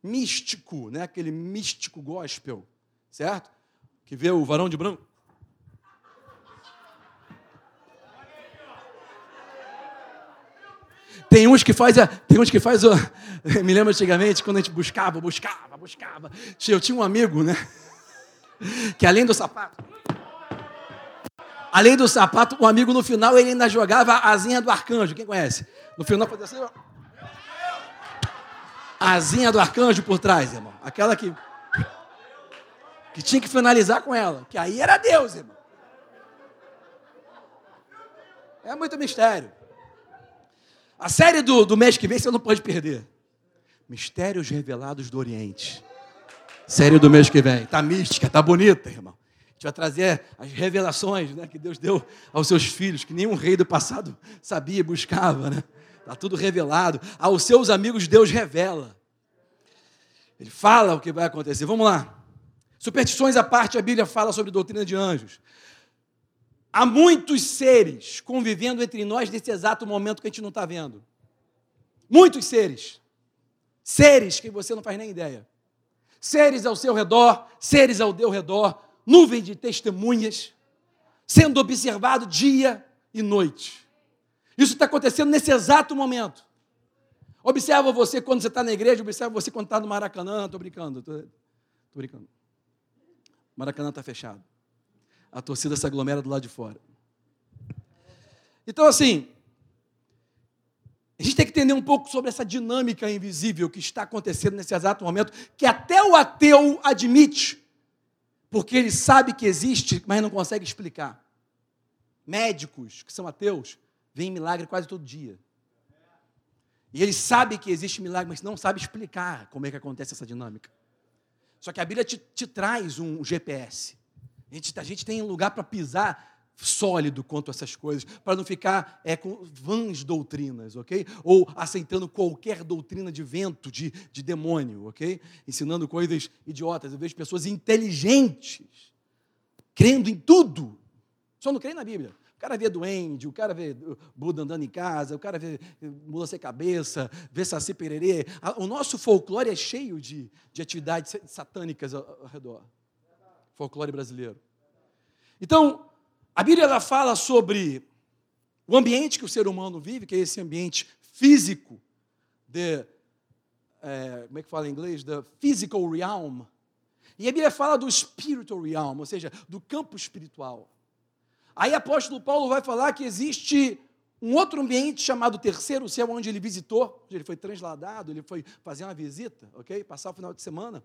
místico, né? aquele místico gospel, certo? Que vê o varão de branco. Tem uns que faz, tem uns que faz, me lembro antigamente quando a gente buscava, buscava, buscava. Eu tinha um amigo, né? Que além do sapato, Além do sapato, o amigo no final ele ainda jogava a asinha do arcanjo. Quem conhece? No final fazia assim, ó. A asinha do arcanjo por trás, irmão. Aquela que que tinha que finalizar com ela, que aí era Deus, irmão. É muito mistério. A série do, do mês que vem você não pode perder. Mistérios revelados do Oriente. Série do mês que vem. Tá mística, tá bonita, irmão gente vai trazer as revelações né, que Deus deu aos seus filhos, que nenhum rei do passado sabia e buscava. Está né? Tá tudo revelado. Aos seus amigos, Deus revela. Ele fala o que vai acontecer. Vamos lá. Superstições à parte, a Bíblia fala sobre doutrina de anjos. Há muitos seres convivendo entre nós nesse exato momento que a gente não está vendo. Muitos seres. Seres que você não faz nem ideia. Seres ao seu redor, seres ao teu redor, nuvem de testemunhas, sendo observado dia e noite. Isso está acontecendo nesse exato momento. Observa você quando você está na igreja, observa você quando está no Maracanã. Estou brincando, estou brincando. Maracanã está fechado. A torcida se aglomera do lado de fora. Então, assim, a gente tem que entender um pouco sobre essa dinâmica invisível que está acontecendo nesse exato momento, que até o ateu admite, porque ele sabe que existe, mas não consegue explicar. Médicos que são ateus veem milagre quase todo dia. E ele sabe que existe milagre, mas não sabe explicar como é que acontece essa dinâmica. Só que a Bíblia te, te traz um GPS. A gente, a gente tem um lugar para pisar sólido quanto a essas coisas, para não ficar é, com vãs doutrinas, ok? Ou aceitando qualquer doutrina de vento, de, de demônio, ok? Ensinando coisas idiotas. Eu vejo pessoas inteligentes, crendo em tudo, só não creem na Bíblia cara vê duende, o cara vê Buda andando em casa, o cara vê mula sem cabeça, vê saci pererê. O nosso folclore é cheio de, de atividades satânicas ao redor. Folclore brasileiro. Então, a Bíblia ela fala sobre o ambiente que o ser humano vive, que é esse ambiente físico, de, é, como é que fala em inglês? The physical realm. E a Bíblia fala do spiritual realm, ou seja, do campo espiritual. Aí apóstolo Paulo vai falar que existe um outro ambiente chamado terceiro céu, onde ele visitou, onde ele foi transladado, ele foi fazer uma visita, ok? Passar o final de semana.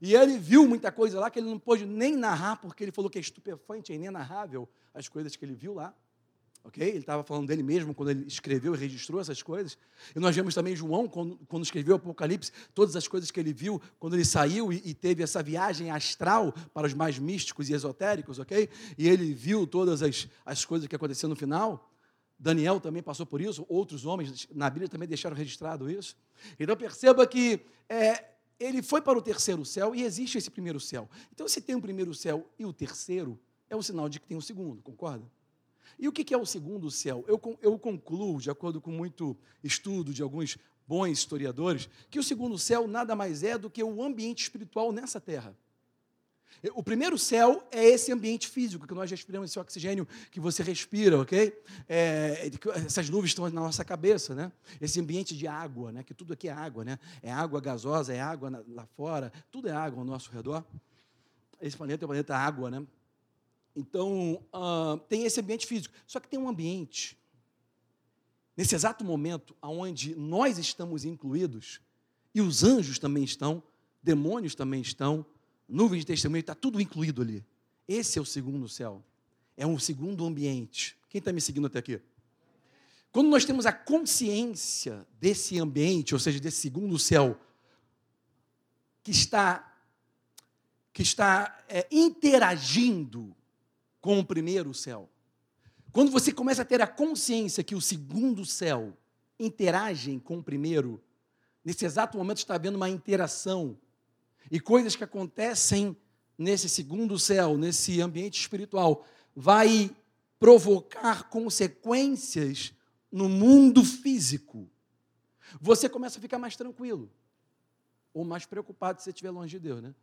E ele viu muita coisa lá que ele não pôde nem narrar, porque ele falou que é estupefante, é inenarrável as coisas que ele viu lá. Ok? Ele estava falando dele mesmo quando ele escreveu e registrou essas coisas. E nós vemos também João, quando, quando escreveu o Apocalipse, todas as coisas que ele viu quando ele saiu e, e, teve essa viagem astral para os mais místicos e esotéricos, ok? E ele viu todas as, as coisas que aconteceram no final. Daniel também passou por isso, outros homens na Bíblia também deixaram registrado isso. Então perceba que é, ele foi para o terceiro céu e existe esse primeiro céu. Então, se tem o primeiro céu e o terceiro, é um sinal de que tem o segundo, concorda? E o que é o segundo céu? Eu, eu concluo, de acordo com muito estudo de alguns bons historiadores, que o segundo céu nada mais é do que o ambiente espiritual nessa terra. O primeiro céu é esse ambiente físico, que nós respiramos, esse oxigênio que você respira, ok? É, essas nuvens estão na nossa cabeça, né? Esse ambiente de água, né? Que tudo aqui é água, né? É água gasosa, é água lá fora, tudo é água ao nosso redor. Esse planeta é o planeta água, né? Então, uh, tem esse ambiente físico. Só que tem um ambiente, nesse exato momento, onde nós estamos incluídos, e os anjos também estão, demônios também estão, nuvens de testemunho, está tudo incluído ali. Esse é o segundo céu. É um segundo ambiente. Quem está me seguindo até aqui? Quando nós temos a consciência desse ambiente, ou seja, desse segundo céu, que está, que está é, interagindo com o primeiro céu. Quando você começa a ter a consciência que o segundo céu interagem com o primeiro, nesse exato momento está havendo uma interação e coisas que acontecem nesse segundo céu, nesse ambiente espiritual, vai provocar consequências no mundo físico. Você começa a ficar mais tranquilo ou mais preocupado se você estiver longe de Deus, né?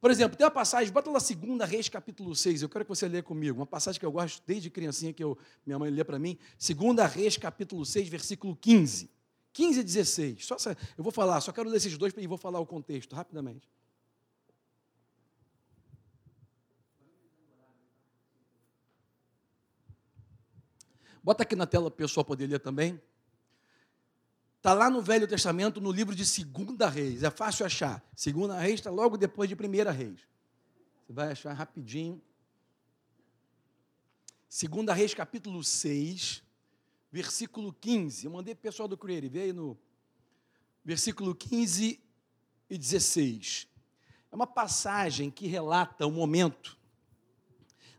Por exemplo, tem uma passagem, bota lá segunda Reis, capítulo 6, eu quero que você lê comigo, uma passagem que eu gosto desde criancinha, que eu, minha mãe lê para mim, segunda Reis, capítulo 6, versículo 15. 15 e 16. Só, eu vou falar, só quero ler esses dois e vou falar o contexto rapidamente. Bota aqui na tela para o pessoal poder ler também. Está lá no Velho Testamento, no livro de Segunda Reis. É fácil achar. Segunda Reis está logo depois de Primeira Reis. Você vai achar rapidinho. Segunda Reis, capítulo 6, versículo 15. Eu mandei para o pessoal do Creire, vê aí no versículo 15 e 16. É uma passagem que relata o momento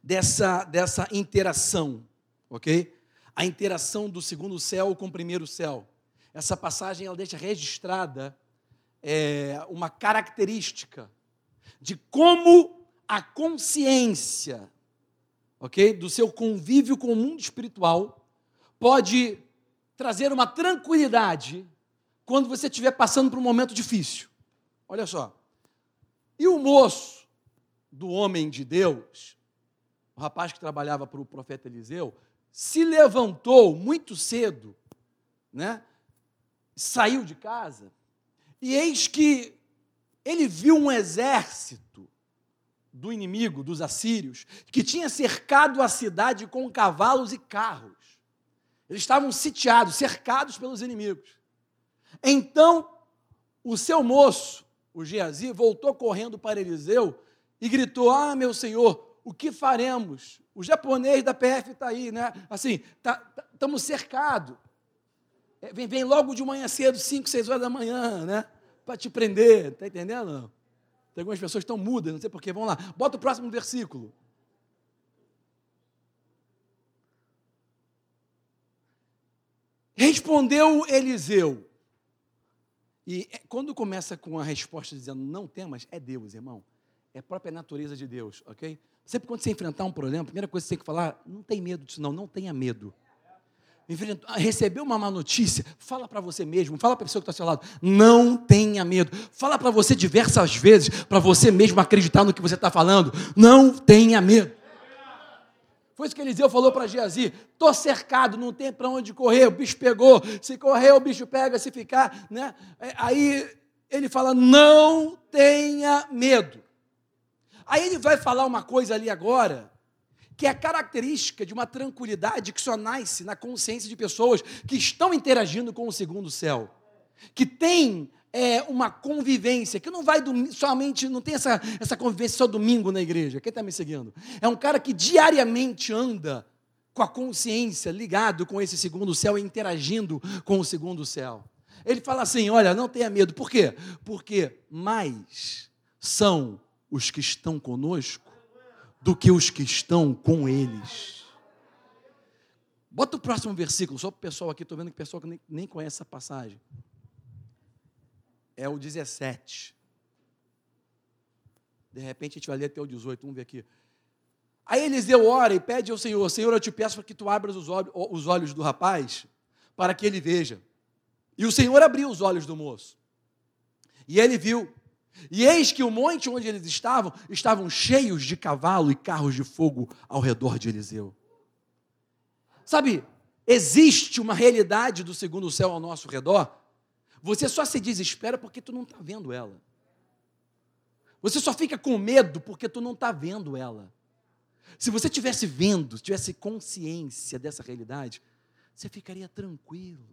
dessa, dessa interação, ok? A interação do segundo céu com o primeiro céu essa passagem ela deixa registrada é, uma característica de como a consciência, ok, do seu convívio com o mundo espiritual pode trazer uma tranquilidade quando você estiver passando por um momento difícil. Olha só. E o moço do homem de Deus, o rapaz que trabalhava para o profeta Eliseu, se levantou muito cedo, né? Saiu de casa, e eis que ele viu um exército do inimigo, dos assírios, que tinha cercado a cidade com cavalos e carros. Eles estavam sitiados, cercados pelos inimigos. Então, o seu moço, o Geazi, voltou correndo para Eliseu e gritou: Ah, meu senhor, o que faremos? O japonês da PF está aí, né? Assim, estamos tá, tá, cercados. É, vem, vem logo de manhã cedo, 5, 6 horas da manhã, né? Para te prender, está entendendo? Tem algumas pessoas que estão mudas, não sei porquê. Vamos lá, bota o próximo versículo. Respondeu Eliseu, e é, quando começa com a resposta dizendo não temas, é Deus, irmão. É a própria natureza de Deus, ok? Sempre quando você enfrentar um problema, a primeira coisa que você tem que falar, não tem medo disso, não, não tenha medo. Recebeu uma má notícia, fala para você mesmo, fala para a pessoa que está ao seu lado, não tenha medo. Fala para você diversas vezes, para você mesmo acreditar no que você está falando, não tenha medo. Foi isso que Eliseu falou para Geazi: estou cercado, não tem para onde correr, o bicho pegou. Se correr, o bicho pega, se ficar, né? É, aí ele fala: não tenha medo. Aí ele vai falar uma coisa ali agora, que é característica de uma tranquilidade que só nasce na consciência de pessoas que estão interagindo com o segundo céu, que tem é, uma convivência, que não vai somente, não tem essa, essa convivência só domingo na igreja. Quem está me seguindo? É um cara que diariamente anda com a consciência ligado com esse segundo céu interagindo com o segundo céu. Ele fala assim: olha, não tenha medo. Por quê? Porque mais são os que estão conosco do que os que estão com eles. Bota o próximo versículo, só para o pessoal aqui, estou vendo que o pessoal nem, nem conhece essa passagem é o 17. De repente a gente vai ler até o 18, vamos ver aqui. Aí Eliseu ora e pede ao Senhor: Senhor, eu te peço para que tu abras os olhos, os olhos do rapaz, para que ele veja. E o Senhor abriu os olhos do moço. E ele viu. E eis que o monte onde eles estavam, estavam cheios de cavalo e carros de fogo ao redor de Eliseu. Sabe, existe uma realidade do segundo céu ao nosso redor você só se desespera porque tu não está vendo ela. Você só fica com medo porque tu não está vendo ela. Se você tivesse vendo, tivesse consciência dessa realidade, você ficaria tranquilo.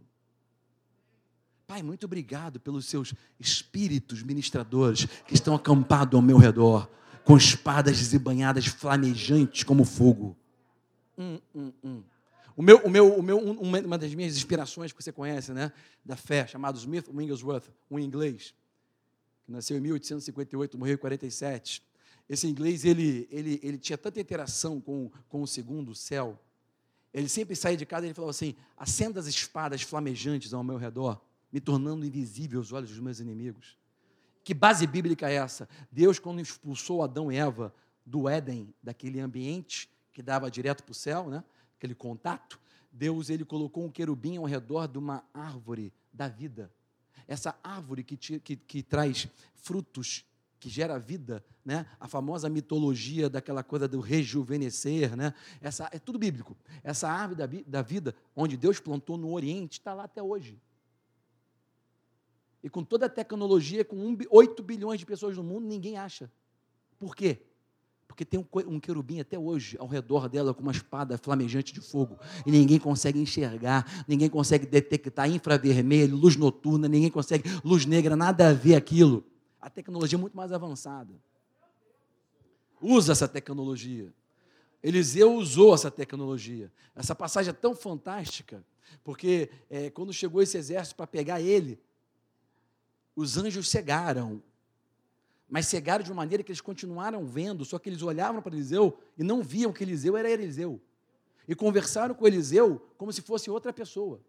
Pai, muito obrigado pelos seus espíritos ministradores que estão acampados ao meu redor, com espadas desembanhadas flamejantes como fogo. Hum, hum, hum. O meu, o meu, o meu, uma das minhas inspirações que você conhece, né, da fé, chamado Smith Wigglesworth, um inglês, que nasceu em 1858, morreu em 47. Esse inglês, ele, ele, ele tinha tanta interação com, com o segundo céu. Ele sempre saía de casa e ele falava assim: acenda as espadas flamejantes ao meu redor, me tornando invisível aos olhos dos meus inimigos. Que base bíblica é essa? Deus, quando expulsou Adão e Eva do Éden, daquele ambiente que dava direto para o céu, né? Aquele contato, Deus ele colocou um querubim ao redor de uma árvore da vida. Essa árvore que, que, que traz frutos, que gera vida, né? A famosa mitologia daquela coisa do rejuvenescer, né? Essa é tudo bíblico. Essa árvore da, da vida, onde Deus plantou no Oriente, está lá até hoje. E com toda a tecnologia, com um, 8 bilhões de pessoas no mundo, ninguém acha. Por quê? Porque tem um, querubim até hoje ao redor dela com uma espada flamejante de fogo. E ninguém consegue enxergar, ninguém consegue detectar infravermelho, luz noturna, ninguém consegue, luz negra, nada a ver aquilo. A tecnologia é muito mais avançada. Usa essa tecnologia. Eliseu usou essa tecnologia. Essa passagem é tão fantástica, porque é, quando chegou esse exército para pegar ele, os anjos cegaram mas cegaram de uma maneira que eles continuaram vendo, só que eles olhavam para Eliseu e não viam que Eliseu era Eliseu. E conversaram com Eliseu como se fosse outra pessoa.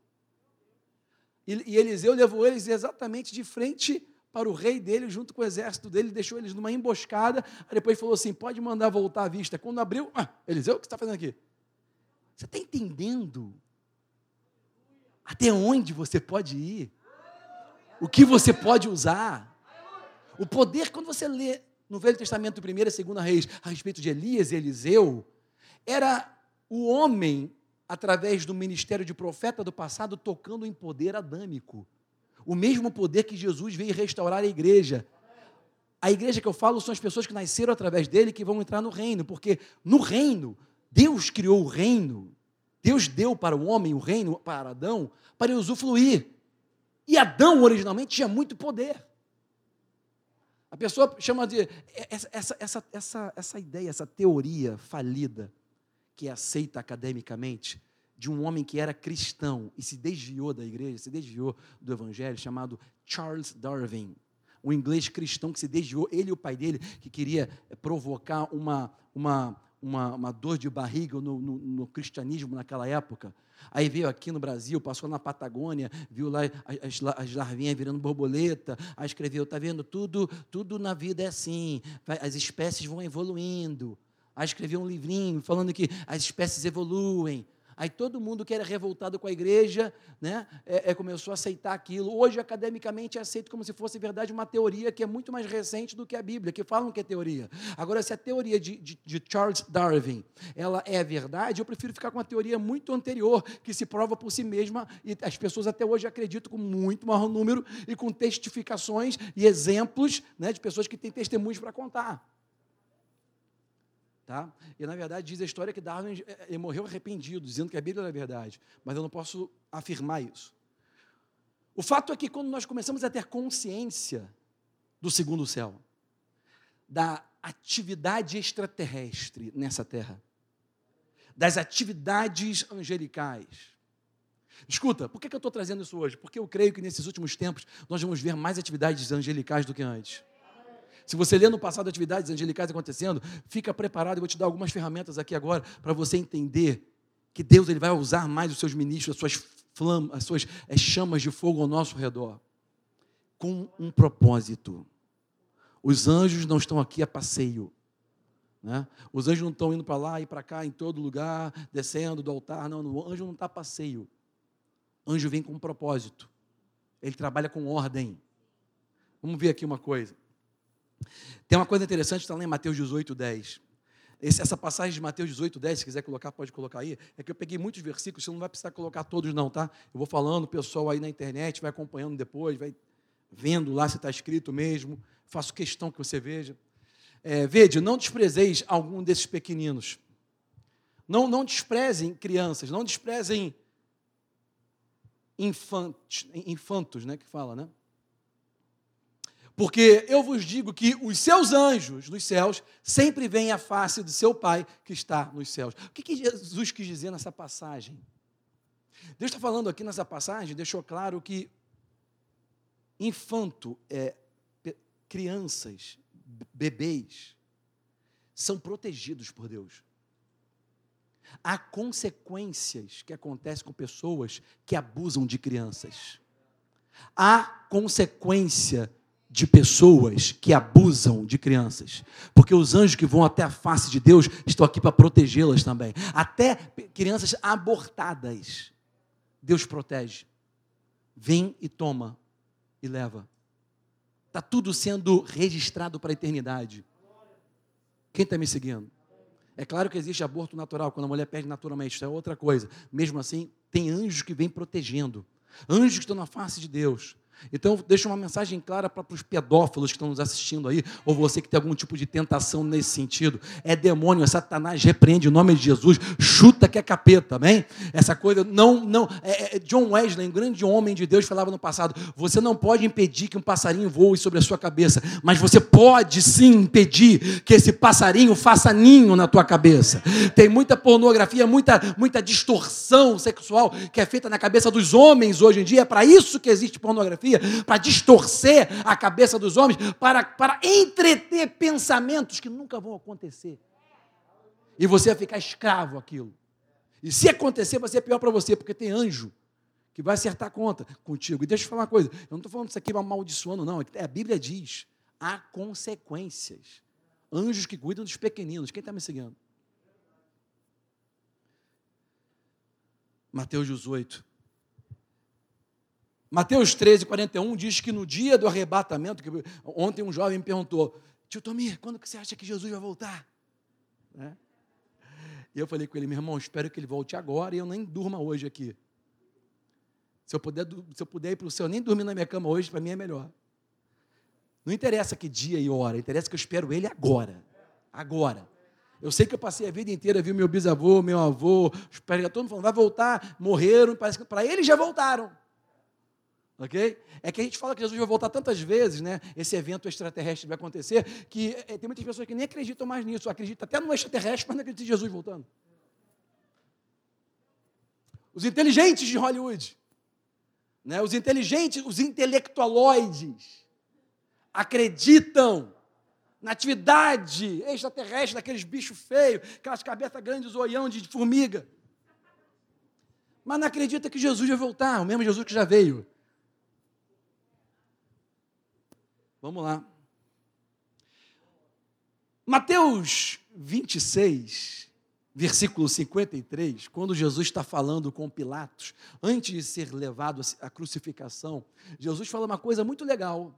E, e Eliseu levou eles exatamente de frente para o rei dele, junto com o exército dele, deixou eles numa emboscada, depois falou assim: pode mandar voltar à vista. Quando abriu, ah, Eliseu, o que você está fazendo aqui? Você está entendendo até onde você pode ir? O que você pode usar? O poder, quando você lê no Velho Testamento, primeira e segunda reis, a respeito de Elias e Eliseu, era o homem, através do ministério de profeta do passado, tocando em poder adâmico. O mesmo poder que Jesus veio restaurar a igreja. A igreja que eu falo são as pessoas que nasceram através dele que vão entrar no reino, porque no reino, Deus criou o reino, Deus deu para o homem o reino, para Adão, para usufruir. E Adão originalmente tinha muito poder. A pessoa chama de. Essa, essa, essa, essa, essa ideia, essa teoria falida, que é aceita academicamente, de um homem que era cristão e se desviou da igreja, se desviou do evangelho, chamado Charles Darwin. Um inglês cristão que se desviou, ele e o pai dele, que queria provocar uma, uma, uma, uma dor de barriga no, no, no, cristianismo naquela época. Aí veio aqui no Brasil, passou na Patagônia, viu lá as, as larvinhas virando borboleta, aí escreveu, está vendo, tudo, tudo na vida é assim, as espécies vão evoluindo. Aí escreveu um livrinho falando que as espécies evoluem. Aí todo mundo que era revoltado com a igreja né, é, é, começou a aceitar aquilo. Hoje, academicamente, é aceito como se fosse verdade uma teoria que é muito mais recente do que a Bíblia, que falam que é teoria. Agora, se a teoria de, de, de Charles Darwin ela é verdade, eu prefiro ficar com uma teoria muito anterior, que se prova por si mesma, e as pessoas até hoje acreditam com muito maior número e com testificações e exemplos né, de pessoas que têm testemunhos para contar. Tá? E na verdade diz a história que Darwin eh, ele morreu arrependido, dizendo que a Bíblia era verdade, mas eu não posso afirmar isso. O fato é que quando nós começamos a ter consciência do segundo céu, da atividade extraterrestre nessa terra, das atividades angelicais. Escuta, por que eu estou trazendo isso hoje? Porque eu creio que nesses últimos tempos nós vamos ver mais atividades angelicais do que antes. Se você lê no passado atividades angelicais acontecendo, fica preparado, eu vou te dar algumas ferramentas aqui agora para você entender que Deus ele vai usar mais os seus ministros, as suas flamas, as suas as chamas de fogo ao nosso redor, com um propósito. Os anjos não estão aqui a passeio. Né? Os anjos não estão indo para lá e para cá, em todo lugar, descendo do altar. Não, o anjo não está a passeio. Anjo vem com um propósito. Ele trabalha com ordem. Vamos ver aqui uma coisa. Tem uma coisa interessante, está lá em Mateus 18, 10. Esse, essa passagem de Mateus 18, 10, se quiser colocar, pode colocar aí. É que eu peguei muitos versículos, você não vai precisar colocar todos, não, tá? Eu vou falando, o pessoal aí na internet vai acompanhando depois, vai vendo lá se está escrito mesmo. Faço questão que você veja. É, vede, não desprezeis algum desses pequeninos. Não, não desprezem crianças, não desprezem infantes, infantos, né, que fala, né? Porque eu vos digo que os seus anjos nos céus sempre veem a face do seu Pai que está nos céus. O que, que Jesus quis dizer nessa passagem? Deus está falando aqui nessa passagem, deixou claro que infanto, é, crianças, bebês, são protegidos por Deus. Há consequências que acontecem com pessoas que abusam de crianças. Há consequência de pessoas que abusam de crianças, porque os anjos que vão até a face de Deus estão aqui para protegê-las também. Até crianças abortadas, Deus protege. Vem e toma e leva. Está tudo sendo registrado para a eternidade. Quem está me seguindo? É claro que existe aborto natural, quando a mulher perde naturalmente, isso é outra coisa. Mesmo assim, tem anjos que vêm protegendo. Anjos que estão na face de Deus. Então, deixa uma mensagem clara para os pedófilos que estão nos assistindo aí, ou você que tem algum tipo de tentação nesse sentido. É demônio, é Satanás, repreende o nome de Jesus, chuta que é capeta, amém? Essa coisa, não, não. É, é, John Wesley, um grande homem de Deus, falava no passado: você não pode impedir que um passarinho voe sobre a sua cabeça, mas você pode sim impedir que esse passarinho faça ninho na tua cabeça. Tem muita pornografia, muita, muita distorção sexual que é feita na cabeça dos homens hoje em dia, é para isso que existe pornografia pornografia, para distorcer a cabeça dos homens, para, para entreter pensamentos que nunca vão acontecer. E você vai ficar escravo aquilo. E se acontecer, vai ser pior para você, porque tem anjo que vai acertar a conta contigo. E deixa eu falar uma coisa, eu não estou falando isso aqui amaldiçoando, não. É a Bíblia diz, há consequências. Anjos que cuidam dos pequeninos. Quem está me seguindo? Mateus 18. Mateus 13, 41 diz que no dia do arrebatamento, que ontem um jovem me perguntou, tio Tomir, quando que você acha que Jesus vai voltar? Né? E eu falei com ele, meu irmão, espero que ele volte agora e eu nem durma hoje aqui. Se eu puder, se eu puder ir para o céu, nem dormir na minha cama hoje, para mim é melhor. Não interessa que dia e hora, interessa que eu espero ele agora. Agora. Eu sei que eu passei a vida inteira, vi meu bisavô, meu avô, os todo falando, vai voltar, morreram, parece que para eles já voltaram. Ok? É que a gente fala que Jesus vai voltar tantas vezes, né? Esse evento extraterrestre vai acontecer, que é, tem muitas pessoas que nem acreditam mais nisso, acreditam até no extraterrestre, mas não acreditam em Jesus voltando. Os inteligentes de Hollywood né? Os inteligentes, os intelectualoides, acreditam na atividade extraterrestre daqueles bichos feios, aquelas cabeças grandes, zoião de formiga. Mas não acredita que Jesus vai voltar, o mesmo Jesus que já veio. Vamos lá. Mateus 26, versículo 53, quando Jesus está falando com Pilatos, antes de ser levado à crucificação, Jesus fala uma coisa muito legal.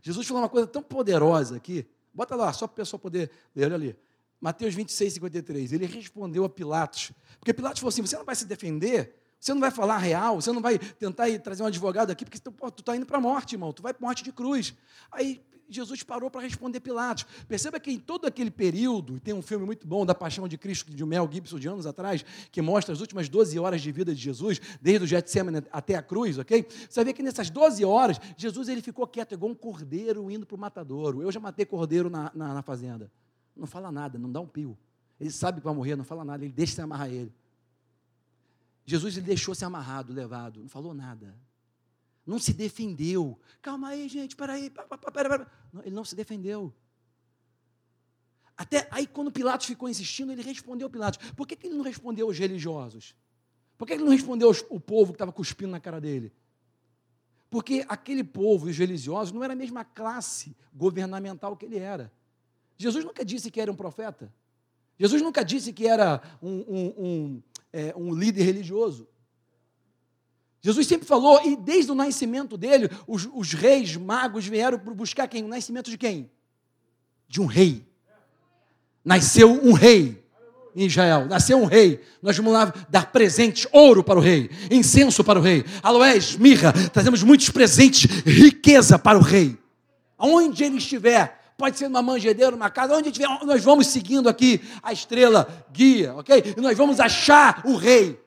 Jesus fala uma coisa tão poderosa aqui. Bota lá, só para o pessoal poder ler, olha ali. Mateus 26, 53. Ele respondeu a Pilatos, porque Pilatos falou assim: você não vai se defender? Você não vai falar real, você não vai tentar ir trazer um advogado aqui, porque tu está indo para a morte, irmão, tu vai para morte de cruz. Aí Jesus parou para responder Pilatos. Perceba que em todo aquele período, tem um filme muito bom da Paixão de Cristo, de Mel Gibson, de anos atrás, que mostra as últimas 12 horas de vida de Jesus, desde o Getsemane até a cruz, ok? Você vê que nessas 12 horas, Jesus ele ficou quieto, igual um cordeiro indo para o matadouro. Eu já matei cordeiro na, na, na fazenda. Não fala nada, não dá um pio. Ele sabe que vai morrer, não fala nada, ele deixa se amarrar ele. Jesus ele deixou se amarrado, levado, não falou nada não se defendeu. Calma aí, gente, peraí. Pera, Não, ele não se defendeu. Até aí, quando Pilatos ficou insistindo, ele respondeu Pilatos. Por que, que ele não respondeu aos religiosos? Por que ele não respondeu o povo que estava cuspindo na cara dele? Porque aquele povo, os religiosos, não era a mesma classe governamental que ele era. Jesus nunca disse que era um profeta. Jesus nunca disse que era um, um, um, é, um líder religioso. Jesus sempre falou, e desde o nascimento dele, os, os reis magos vieram buscar quem? O nascimento de quem? De um rei. Nasceu um rei em Israel. Nasceu um rei. Nós vamos lá dar presentes, ouro para o rei, incenso para o rei, aloés, mirra. Trazemos muitos presentes, riqueza para o rei. Aonde ele estiver, pode ser numa manjedeira, numa casa, onde estiver, nós vamos seguindo aqui a estrela guia, ok? E nós vamos achar o rei.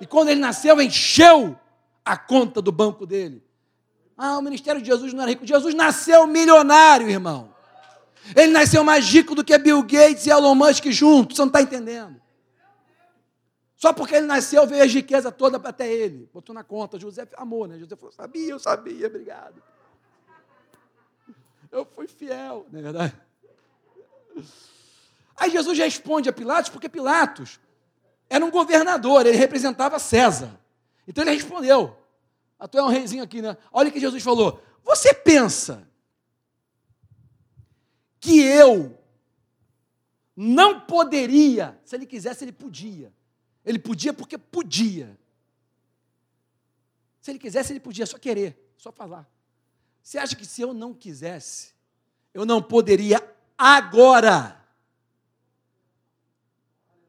E quando ele nasceu, encheu a conta do banco dele. Ah, o ministério de Jesus não era rico. Jesus nasceu milionário, irmão. Ele nasceu mais rico do que Bill Gates e Elon Musk juntos. Você não está entendendo. Só porque ele nasceu, veio a riqueza toda até ele. Botou na conta. José amou, né? José falou: sabia, eu sabia, obrigado. Eu fui fiel, não é verdade? Aí Jesus responde a Pilatos, porque Pilatos era um governador, ele representava César. Então ele respondeu: ah, tu é um reizinho aqui, né? Olha o que Jesus falou. Você pensa que eu não poderia, se ele quisesse, ele podia. Ele podia porque podia. Se ele quisesse, ele podia, só querer, só falar. Você acha que se eu não quisesse, eu não poderia agora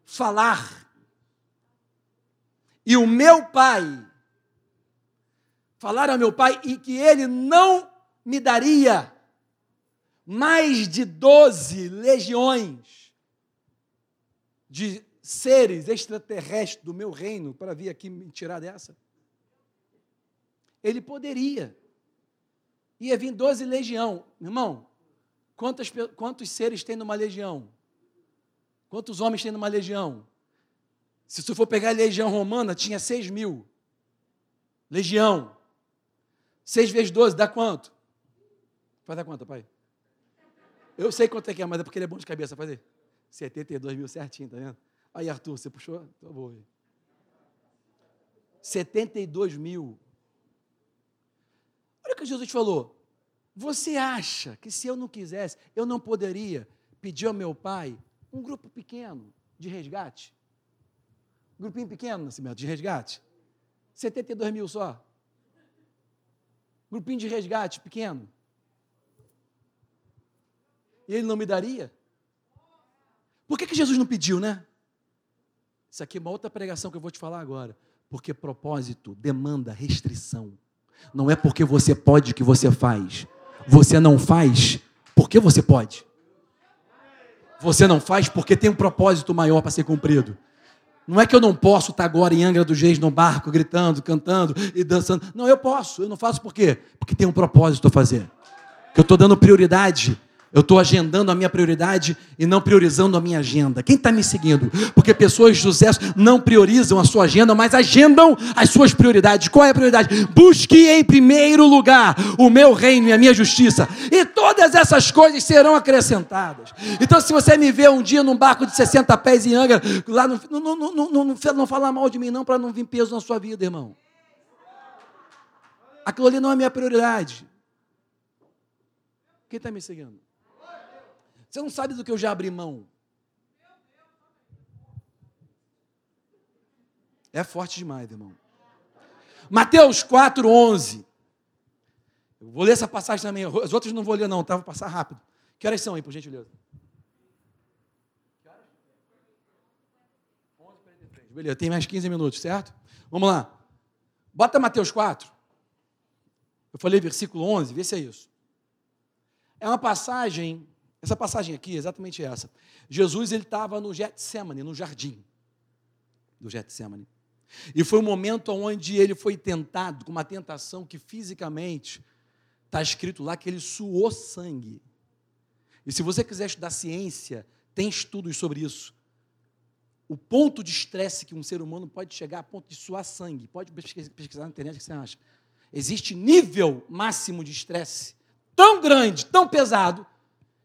falar e o meu pai, falar ao meu pai e que ele não me daria mais de doze legiões de seres extraterrestres do meu reino para vir aqui me tirar dessa? Ele poderia. Ia vir doze legião. Irmão, quantos, quantos seres tem numa legião? Quantos homens tem numa legião? Se tu for pegar a legião romana, tinha 6 mil. Legião. 6 vezes 12 dá quanto? Vai dar quanto, pai? Eu sei quanto é que é, mas é porque ele é bom de cabeça. Faz aí. 72 mil certinho, tá vendo? Aí, Arthur, você puxou? Tá bom. 72 mil. Olha o que Jesus falou. Você acha que se eu não quisesse, eu não poderia pedir ao meu pai um grupo pequeno de resgate? Um grupinho pequeno, Nascimento, de resgate? 72 mil só. Grupinho de resgate pequeno. E ele não me daria? Por que, que Jesus não pediu, né? Isso aqui é uma outra pregação que eu vou te falar agora. Porque propósito demanda restrição. Não é porque você pode que você faz. Você não faz porque você pode. Você não faz porque tem um propósito maior para ser cumprido. Não é que eu não posso estar agora em Angra dos Reis no barco, gritando, cantando e dançando. Não, eu posso. Eu não faço por quê? Porque tem um propósito a fazer. Que eu estou dando prioridade eu estou agendando a minha prioridade e não priorizando a minha agenda. Quem está me seguindo? Porque pessoas de sucesso não priorizam a sua agenda, mas agendam as suas prioridades. Qual é a prioridade? Busque em primeiro lugar o meu reino e a minha justiça, e todas essas coisas serão acrescentadas. Então, se você me vê um dia num barco de 60 pés em Angra, lá não, não, não fala mal de mim, não, para não vir peso na sua vida, irmão. Aquilo ali não é minha prioridade. Quem está me seguindo? Você não sabe do que eu já abri mão. É forte demais, irmão. Mateus 4, 11. Eu vou ler essa passagem também. As outras não vou ler, não, tá? Vou passar rápido. Que horas são aí, por gentileza? Beleza, tem mais 15 minutos, certo? Vamos lá. Bota Mateus 4. Eu falei versículo 11, vê se é isso. É uma passagem essa passagem aqui, exatamente essa. Jesus ele estava no Getsemane, no jardim do Getsemane. E foi o um momento onde ele foi tentado com uma tentação que fisicamente está escrito lá que ele suou sangue. E se você quiser estudar ciência, tem estudos sobre isso. O ponto de estresse que um ser humano pode chegar a ponto de suar sangue. Pode pesquisar na internet o que você acha. Existe nível máximo de estresse tão grande, tão pesado,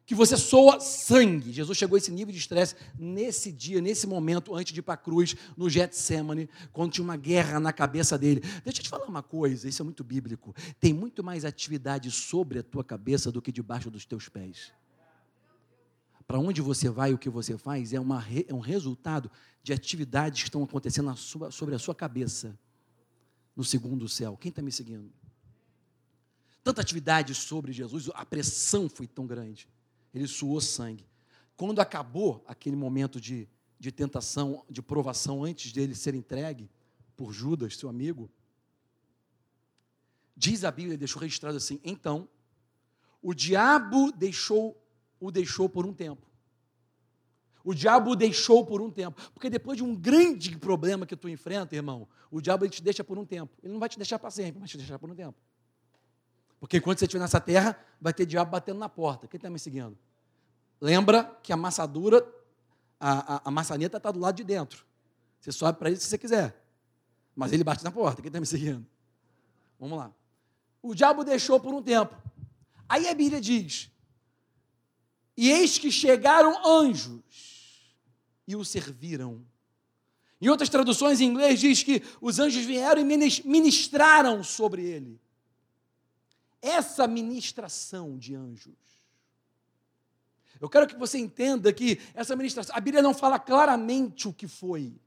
que você soa sangue. Jesus chegou a esse nível de estresse nesse dia, nesse momento, antes de ir para a cruz, no Getsemane, quando tinha uma guerra na cabeça dele. Deixa eu te falar uma coisa, isso é muito bíblico. Tem muito mais atividade sobre a tua cabeça do que debaixo dos teus pés. Para onde você vai o que você faz é, uma, é um resultado de atividades que estão acontecendo sua, sobre a sua cabeça, no segundo céu. Quem está me seguindo? Tanta atividade sobre Jesus, a pressão foi tão grande ele suou sangue. Quando acabou aquele momento de, de tentação, de provação, antes dele ser entregue por Judas, seu amigo, diz a Bíblia, deixou registrado assim: então, o diabo deixou, o deixou por um tempo. O diabo o deixou por um tempo. Porque depois de um grande problema que tu enfrenta, irmão, o diabo ele te deixa por um tempo. Ele não vai te deixar para sempre, mas te deixar por um tempo. Porque enquanto você estiver nessa terra, vai ter diabo batendo na porta. Quem está me seguindo? Lembra que a amassadura, a, a, a maçaneta está do lado de dentro. Você sobe para ele se você quiser. Mas ele bate na porta. Quem está me seguindo? Vamos lá. O diabo deixou por um tempo. Aí a Bíblia diz: E eis que chegaram anjos e o serviram. Em outras traduções em inglês diz que os anjos vieram e ministraram sobre ele. Essa ministração de anjos eu quero que você entenda que essa ministração, a Bíblia não fala claramente o que foi,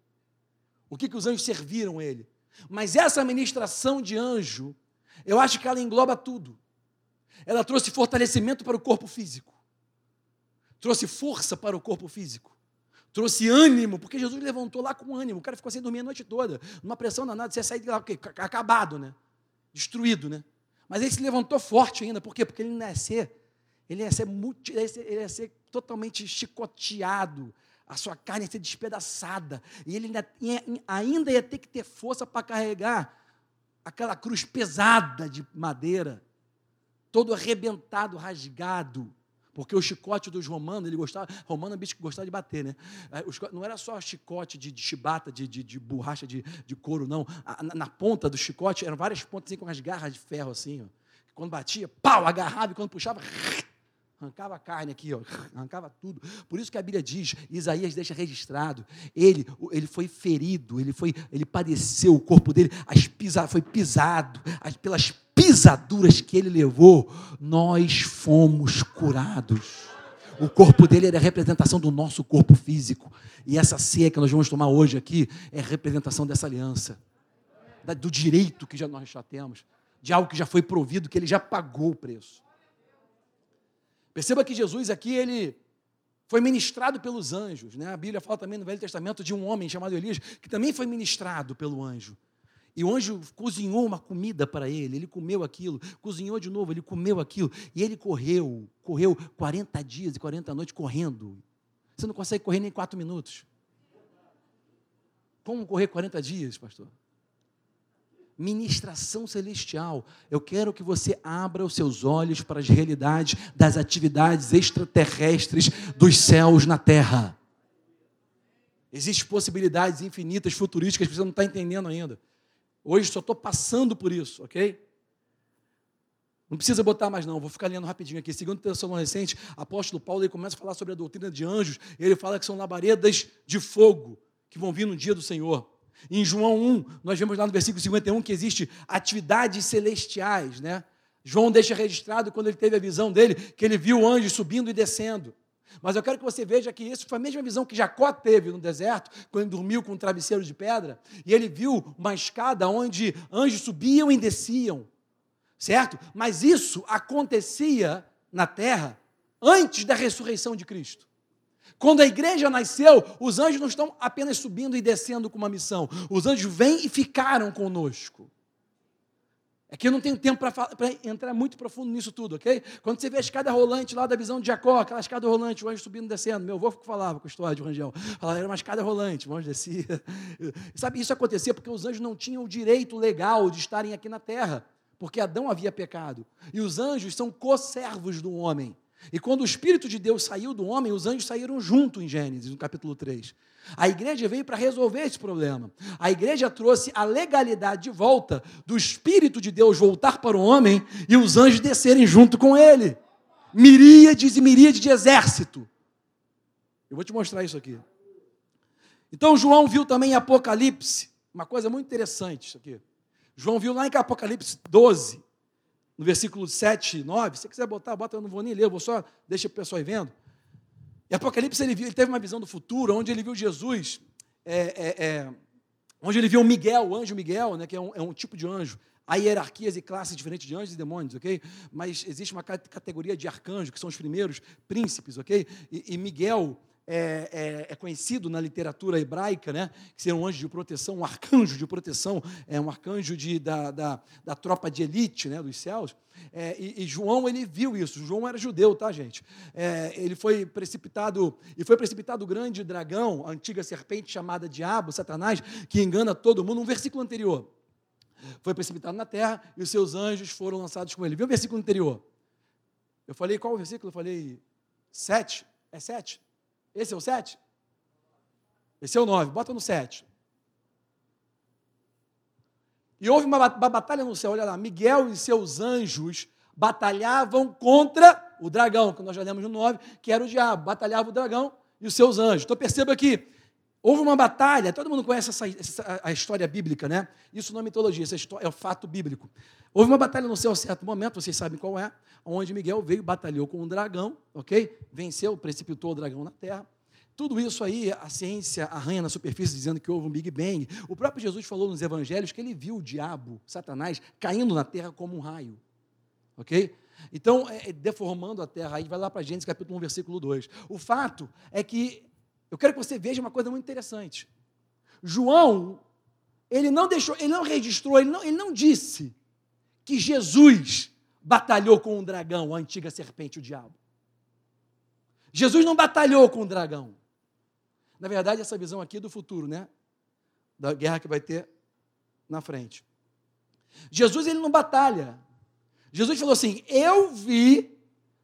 o que, que os anjos serviram ele. Mas essa ministração de anjo, eu acho que ela engloba tudo. Ela trouxe fortalecimento para o corpo físico, trouxe força para o corpo físico, trouxe ânimo, porque Jesus levantou lá com ânimo. O cara ficou sem dormir a noite toda, numa pressão danada, você ia sair de lá, acabado, né? Destruído, né? Mas ele se levantou forte ainda, por quê? Porque ele nascer ele ia ser, ele ia ser totalmente chicoteado, a sua carne ia ser despedaçada, e ele ainda, ainda ia ter que ter força para carregar aquela cruz pesada de madeira, todo arrebentado, rasgado, porque o chicote dos romanos, ele gostava, romano é bicho que gostava de bater, né? Não era só chicote de, de chibata, de, de, de borracha de, de couro, não. Na, na, ponta do chicote eram várias pontas assim, com as garras de ferro assim, ó. Quando batia, pau, agarrava, e quando puxava, arrancava a carne aqui, ó, arrancava tudo. Por isso que a Bíblia diz, Isaías deixa registrado, ele, ele foi ferido, ele foi, ele padeceu, o corpo dele as foi pisado, as, pelas pisaduras que ele levou, nós fomos curados. O corpo dele era a representação do nosso corpo físico. E essa ceia que nós vamos tomar hoje aqui é representação dessa aliança, do direito que já nós já temos, de algo que já foi provido, que ele já pagou o preço. Perceba que Jesus aqui, ele foi ministrado pelos anjos. Né? A Bíblia fala também no Velho Testamento de um homem chamado Elias, que também foi ministrado pelo anjo. E o anjo cozinhou uma comida para ele, ele comeu aquilo, cozinhou de novo, ele comeu aquilo, e ele correu, correu 40 dias e 40 noites correndo. Você não consegue correr nem 4 minutos. Como correr 40 dias, pastor? Ministração celestial. Eu quero que você abra os seus olhos para as realidades das atividades extraterrestres dos céus na terra. Existem possibilidades infinitas, futurísticas, que você não está entendendo ainda. Hoje só estou passando por isso, ok? Não precisa botar mais não, vou ficar lendo rapidinho aqui. Segundo Tessalonicenses, apóstolo Paulo ele começa a falar sobre a doutrina de anjos, ele fala que são labaredas de fogo que vão vir no dia do Senhor. Em João 1, nós vemos lá no versículo 51 que existe atividades celestiais, né? João deixa registrado quando ele teve a visão dele, que ele viu anjos subindo e descendo. Mas eu quero que você veja que isso foi a mesma visão que Jacó teve no deserto, quando dormiu com um travesseiro de pedra, e ele viu uma escada onde anjos subiam e desciam, certo? Mas isso acontecia na terra antes da ressurreição de Cristo. Quando a igreja nasceu, os anjos não estão apenas subindo e descendo com uma missão. Os anjos vêm e ficaram conosco. É que eu não tenho tempo para entrar muito profundo nisso tudo, ok? Quando você vê a escada rolante lá da visão de Jacó, aquela escada rolante, o anjo subindo e descendo, meu avô falava com história de Rangel, falava, era uma escada rolante, o anjo descia. Sabe, isso acontecia porque os anjos não tinham o direito legal de estarem aqui na terra, porque Adão havia pecado. E os anjos são co-servos do homem. E quando o Espírito de Deus saiu do homem, os anjos saíram junto em Gênesis, no capítulo 3. A igreja veio para resolver esse problema. A igreja trouxe a legalidade de volta do Espírito de Deus voltar para o homem e os anjos descerem junto com ele. Miríades e miríades de exército. Eu vou te mostrar isso aqui. Então João viu também em Apocalipse, uma coisa muito interessante isso aqui. João viu lá em Apocalipse 12, no versículo 7, 9, se quiser botar, bota, eu não vou nem ler, eu vou só, deixa o pessoal aí vendo. E Apocalipse, ele, viu, ele teve uma visão do futuro, onde ele viu Jesus, é, é, é, onde ele viu Miguel, o anjo Miguel, né, que é um, é um tipo de anjo. Há hierarquias e classes diferentes de anjos e demônios, ok? Mas existe uma categoria de arcanjo, que são os primeiros príncipes, ok? E, e Miguel é, é, é, conhecido na literatura hebraica, né, que seria um anjo de proteção, um arcanjo de proteção, é um arcanjo de, da, da, da tropa de elite né, dos céus. É, e, e, João ele viu isso. João era judeu, tá, gente? É, ele foi precipitado e foi precipitado o grande dragão, a antiga serpente chamada Diabo, Satanás, que engana todo mundo. Um versículo anterior foi precipitado na terra e os seus anjos foram lançados com ele. Viu o versículo anterior? Eu falei qual o versículo? Eu falei sete. É sete? Esse é o 7? Esse é o 9. Bota no 7. E houve uma, batalha no céu. Olha lá, Miguel e seus anjos batalhavam contra o dragão, que nós já lemos no 9, que era o diabo. Batalhava o dragão e os seus anjos. Então perceba que houve uma batalha, todo mundo conhece essa, essa, a história bíblica, né? Isso não é mitologia, isso é, é o fato bíblico. Houve uma batalha no céu certo momento, vocês sabem qual é, onde Miguel veio, batalhou com um dragão, ok? Venceu, precipitou o dragão na terra. Tudo isso aí, a ciência arranha na superfície dizendo que houve um Big Bang. O próprio Jesus falou nos evangelhos que ele viu o diabo, Satanás, caindo na terra como um raio. Ok? Então, é, é deformando a terra, aí vai lá para Gênesis capítulo 1, versículo 2. O fato é que, eu quero que você veja uma coisa muito interessante. João, ele não deixou, ele não registrou, ele não, ele não disse que Jesus batalhou com um dragão, a antiga serpente, o diabo. Jesus não batalhou com o dragão. Na verdade, essa visão aqui é do futuro, né? Da guerra que vai ter na frente. Jesus ele não batalha. Jesus falou assim: Eu vi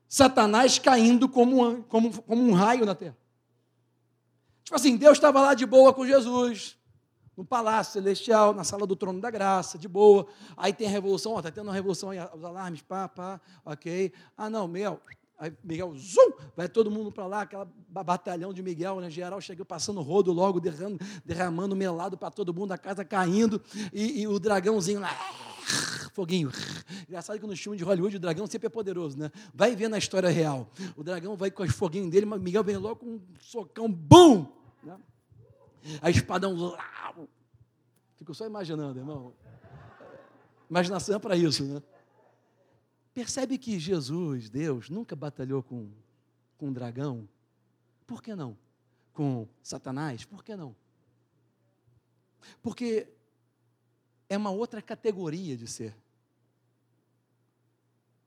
Satanás caindo como um, como, como um raio na terra. Tipo assim, Deus estava lá de boa com Jesus, no palácio celestial, na sala do trono da graça, de boa. Aí tem a revolução, está tendo uma revolução aí, os alarmes, pá, pá, ok. Ah, não, meu, Aí Miguel, zum, vai todo mundo para lá, aquela batalhão de Miguel, né? Geral chegou passando rodo logo, derramando, derramando melado para todo mundo, a casa caindo, e, e o dragãozinho lá, foguinho. Engraçado que no filme de Hollywood o dragão sempre é poderoso, né? Vai ver na história real. O dragão vai com os foguinhos dele, mas Miguel vem logo com um socão, bum! Né? A espadão lá. Fico só imaginando, irmão. Imaginação é para isso, né? Percebe que Jesus, Deus, nunca batalhou com, com um dragão? Por que não? Com Satanás? Por que não? Porque é uma outra categoria de ser.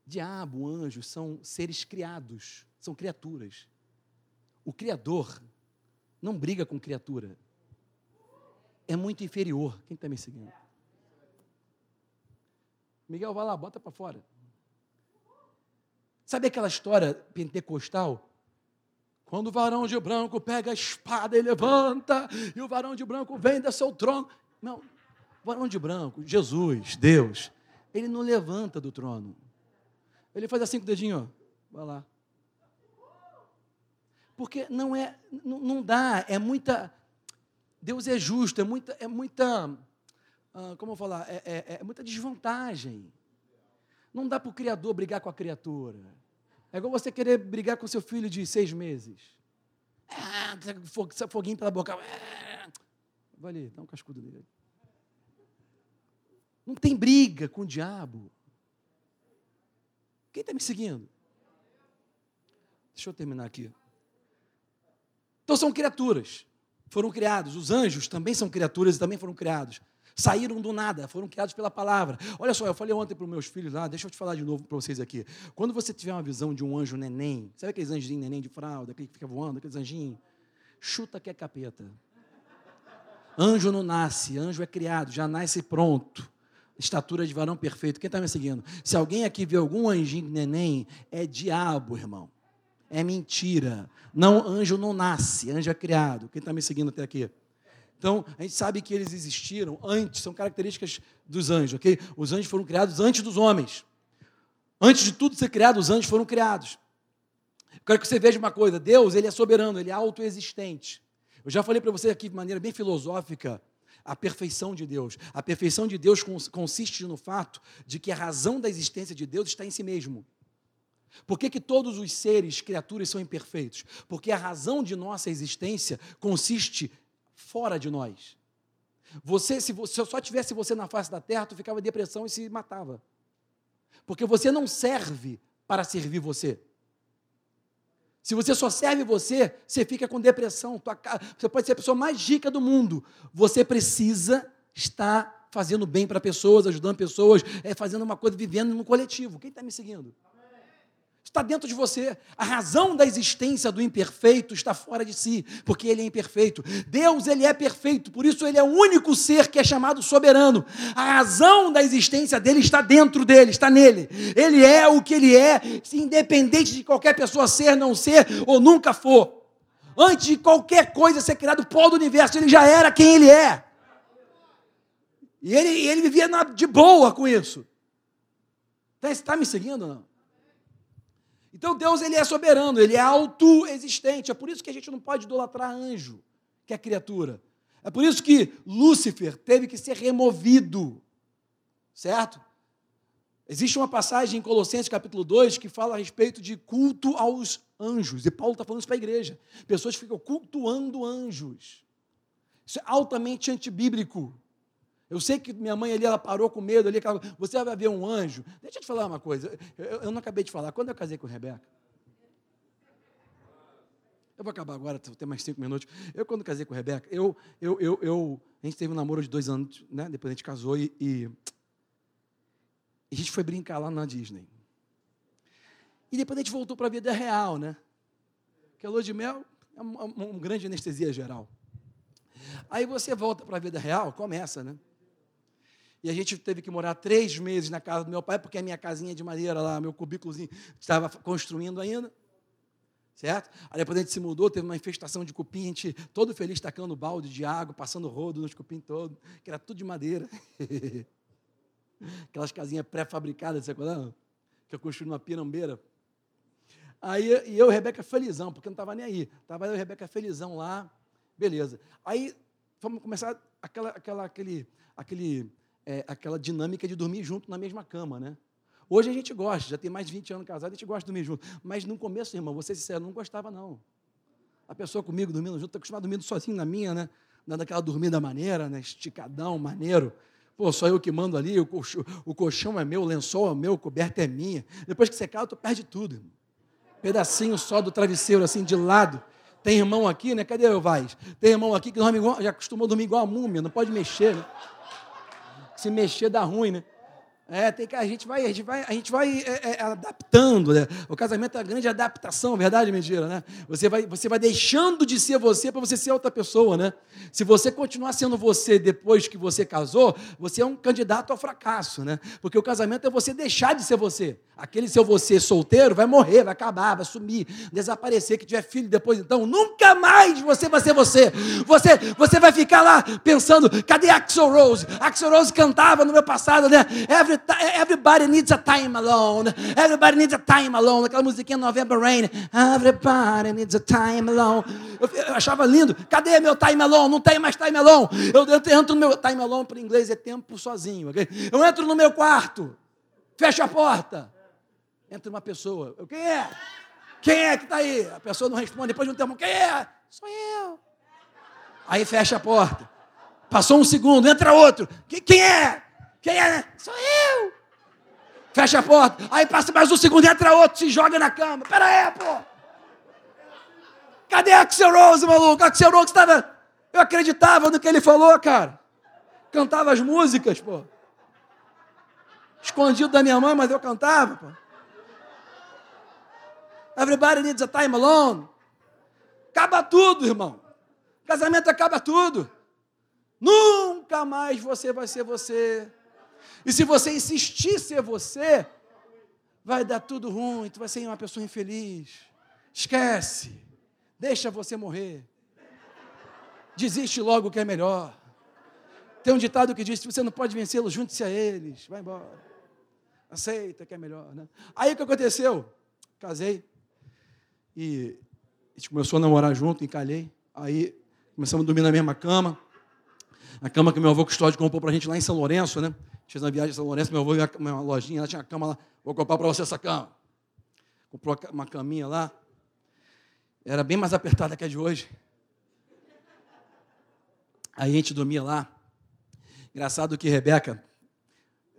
Diabo, anjo, são seres criados, são criaturas. O Criador não briga com criatura. É muito inferior. Quem está me seguindo? Miguel, vai lá, bota para fora. Sabe aquela história pentecostal? Quando o varão de branco pega a espada e levanta, e o varão de branco vem da seu trono. Não, o varão de branco, Jesus, Deus, ele não levanta do trono. Ele faz assim com o dedinho, ó, vai lá. Porque não é, não, não dá, é muita. Deus é justo, é muita, é muita, ah, como eu falar, é, é, é muita desvantagem. Não dá para o Criador brigar com a criatura. É igual você querer brigar com seu filho de seis meses. Ah, foguinho pela boca. Ah, vai ali, dá um cascudo nele. Não tem briga com o diabo. Quem está me seguindo? Deixa eu terminar aqui. Então são criaturas. Foram criados. Os anjos também são criaturas e também foram criados saíram do nada, foram criados pela palavra. Olha só, eu falei ontem para os meus filhos lá, deixa eu te falar de novo para vocês aqui. Quando você tiver uma visão de um anjo neném, sabe aqueles anjinhos neném de fralda, aquele que fica voando, aqueles anjinhos? Chuta que é capeta. Anjo não nasce, anjo é criado, já nasce pronto. Estatura de varão perfeito. Quem está me seguindo? Se alguém aqui vê algum anjinho neném, é diabo, irmão. É mentira. Não, anjo não nasce, anjo é criado. Quem está me seguindo até aqui? Então, a gente sabe que eles existiram antes, são características dos anjos, ok? Os anjos foram criados antes dos homens. Antes de tudo ser criado, os anjos foram criados. Eu quero que você veja uma coisa: Deus, ele é soberano, ele é autoexistente. Eu já falei para você aqui de maneira bem filosófica a perfeição de Deus. A perfeição de Deus consiste no fato de que a razão da existência de Deus está em si mesmo. Por que, que todos os seres, criaturas, são imperfeitos? Porque a razão de nossa existência consiste fora de nós. Você, se, você, se eu só tivesse você na face da terra, tu ficava em depressão e se matava. Porque você não serve para servir você. Se você só serve você, você fica com depressão. Você pode ser a pessoa mais rica do mundo. Você precisa estar fazendo bem para pessoas, ajudando pessoas, é, fazendo uma coisa, vivendo no coletivo. Quem está me seguindo? Está dentro de você. A razão da existência do imperfeito está fora de si, porque ele é imperfeito. Deus, ele é perfeito, por isso ele é o único ser que é chamado soberano. A razão da existência dele está dentro dele, está nele. Ele é o que ele é, independente de qualquer pessoa ser, não ser ou nunca for. Antes de qualquer coisa ser criado, o pó do universo, ele já era quem ele é. E ele, ele vivia de boa com isso. Está tá me seguindo ou não? Então Deus ele é soberano, ele é autoexistente. É por isso que a gente não pode idolatrar anjo, que é criatura. É por isso que Lúcifer teve que ser removido. Certo? Existe uma passagem em Colossenses capítulo 2 que fala a respeito de culto aos anjos. E Paulo está falando isso para a igreja. Pessoas ficam cultuando anjos. Isso é altamente antibíblico. Eu sei que minha mãe ali, ela parou com medo ali, você vai ver um anjo. Deixa eu te falar uma coisa, eu, eu não acabei de falar. Quando eu casei com a Rebeca, eu vou acabar agora, tem mais cinco minutos. Eu, quando casei com a Rebeca, eu, eu, eu, eu, a gente teve um namoro de dois anos, né? Depois a gente casou e, e a gente foi brincar lá na Disney. E depois a gente voltou para a vida real, né? Porque a lua de mel é uma, uma grande anestesia geral. Aí você volta para a vida real, começa, né? E a gente teve que morar três meses na casa do meu pai, porque a minha casinha de madeira lá, meu cubículozinho, estava construindo ainda. Certo? Aí depois a gente se mudou, teve uma infestação de cupim, a gente todo feliz tacando balde de água, passando rodo nos cupim todos, que era tudo de madeira. Aquelas casinhas pré-fabricadas, você acorda? Que eu construí numa pirambeira. Aí e eu e Rebeca felizão, porque não estava nem aí. Estava eu e Rebeca felizão lá, beleza. Aí vamos começar aquela, aquela, aquele, aquele, é, aquela dinâmica de dormir junto na mesma cama, né? Hoje a gente gosta, já tem mais de 20 anos casado, a gente gosta de dormir junto. Mas no começo, irmão, ser sincero, não gostava, não. A pessoa comigo dormindo junto, está acostumado dormindo sozinho na minha, né? Dando aquela dormida maneira, né? Esticadão, maneiro. Pô, só eu que mando ali, o colchão, o colchão é meu, o lençol é meu, a coberta é minha. Depois que você cai, tu perde tudo, irmão. Pedacinho só do travesseiro, assim, de lado. Tem irmão aqui, né? Cadê o Vaz? Tem irmão aqui que dorme igual, já acostumou dormir igual a múmia, não pode mexer, né? Se mexer dá ruim, né? É, tem que, a gente vai, a gente vai, a gente vai é, é, adaptando. Né? O casamento é uma grande adaptação, verdade mentira, né? Você vai, você vai deixando de ser você para você ser outra pessoa, né? Se você continuar sendo você depois que você casou, você é um candidato ao fracasso, né? Porque o casamento é você deixar de ser você. Aquele seu você solteiro vai morrer, vai acabar, vai sumir, desaparecer, que tiver filho depois, então nunca mais você vai ser você. Você, você vai ficar lá pensando, cadê Axel Rose? Axel Rose cantava no meu passado, né? Every everybody needs a time alone. Everybody needs a time alone. Aquela musiquinha November Rain. Everybody needs a time alone. Eu, eu, achava lindo. Cadê meu time alone? Não tem mais time alone. Eu, eu entro no meu time alone para inglês é tempo sozinho. Okay? Eu entro no meu quarto. Fecho a porta. Entra uma pessoa. Eu, quem é? Quem é que está aí? A pessoa não responde. Depois de um tempo, quem é? Sou eu. Aí fecha a porta. Passou um segundo, entra outro. Quem é? Quem é? Sou eu. Fecha a porta. Aí passa mais um segundo, entra outro, se joga na cama. Pera aí, pô. Cadê Axel Rose, maluco? Axel Rose estava. Eu acreditava no que ele falou, cara. Cantava as músicas, pô. Escondido da minha mãe, mas eu cantava, pô. Everybody needs a time alone. Acaba tudo, irmão. Casamento acaba tudo. Nunca mais você vai ser você. E se você insistir ser você, vai dar tudo ruim, tu vai ser uma pessoa infeliz. Esquece. Deixa você morrer. Desiste logo que é melhor. Tem um ditado que diz: se você não pode vencê-los, junte-se a eles. Vai embora. Aceita que é melhor. Né? Aí o que aconteceu? Casei. E a gente começou a namorar junto, encalhei. Aí começamos a dormir na mesma cama. A cama que meu avô Custódio comprou para a gente lá em São Lourenço, né? Fiz uma viagem a São Lourenço, meu avô viu uma lojinha, lá tinha uma cama lá, vou comprar para você essa cama. Comprou uma caminha lá. Era bem mais apertada que a de hoje. Aí a gente dormia lá. Engraçado que Rebeca,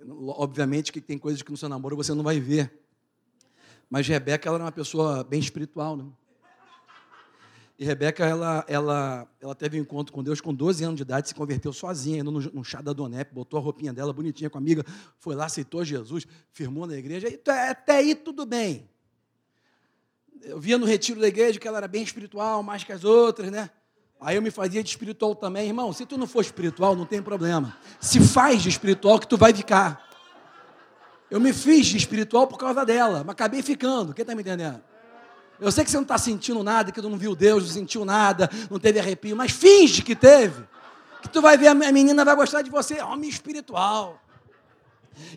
obviamente que tem coisas que no seu namoro você não vai ver. Mas Rebeca ela era uma pessoa bem espiritual, né? E Rebeca, ela, ela, ela teve um encontro com Deus com 12 anos de idade, se converteu sozinha, indo no chá da Donep, botou a roupinha dela bonitinha com a amiga, foi lá, aceitou Jesus, firmou na igreja, e até aí tudo bem. Eu via no retiro da igreja que ela era bem espiritual, mais que as outras, né? Aí eu me fazia de espiritual também. Irmão, se tu não for espiritual, não tem problema. Se faz de espiritual que tu vai ficar. Eu me fiz de espiritual por causa dela, mas acabei ficando. Quem está me entendendo? Eu sei que você não está sentindo nada, que tu não viu Deus, não sentiu nada, não teve arrepio, mas finge que teve. Que tu vai ver, a menina vai gostar de você, homem espiritual.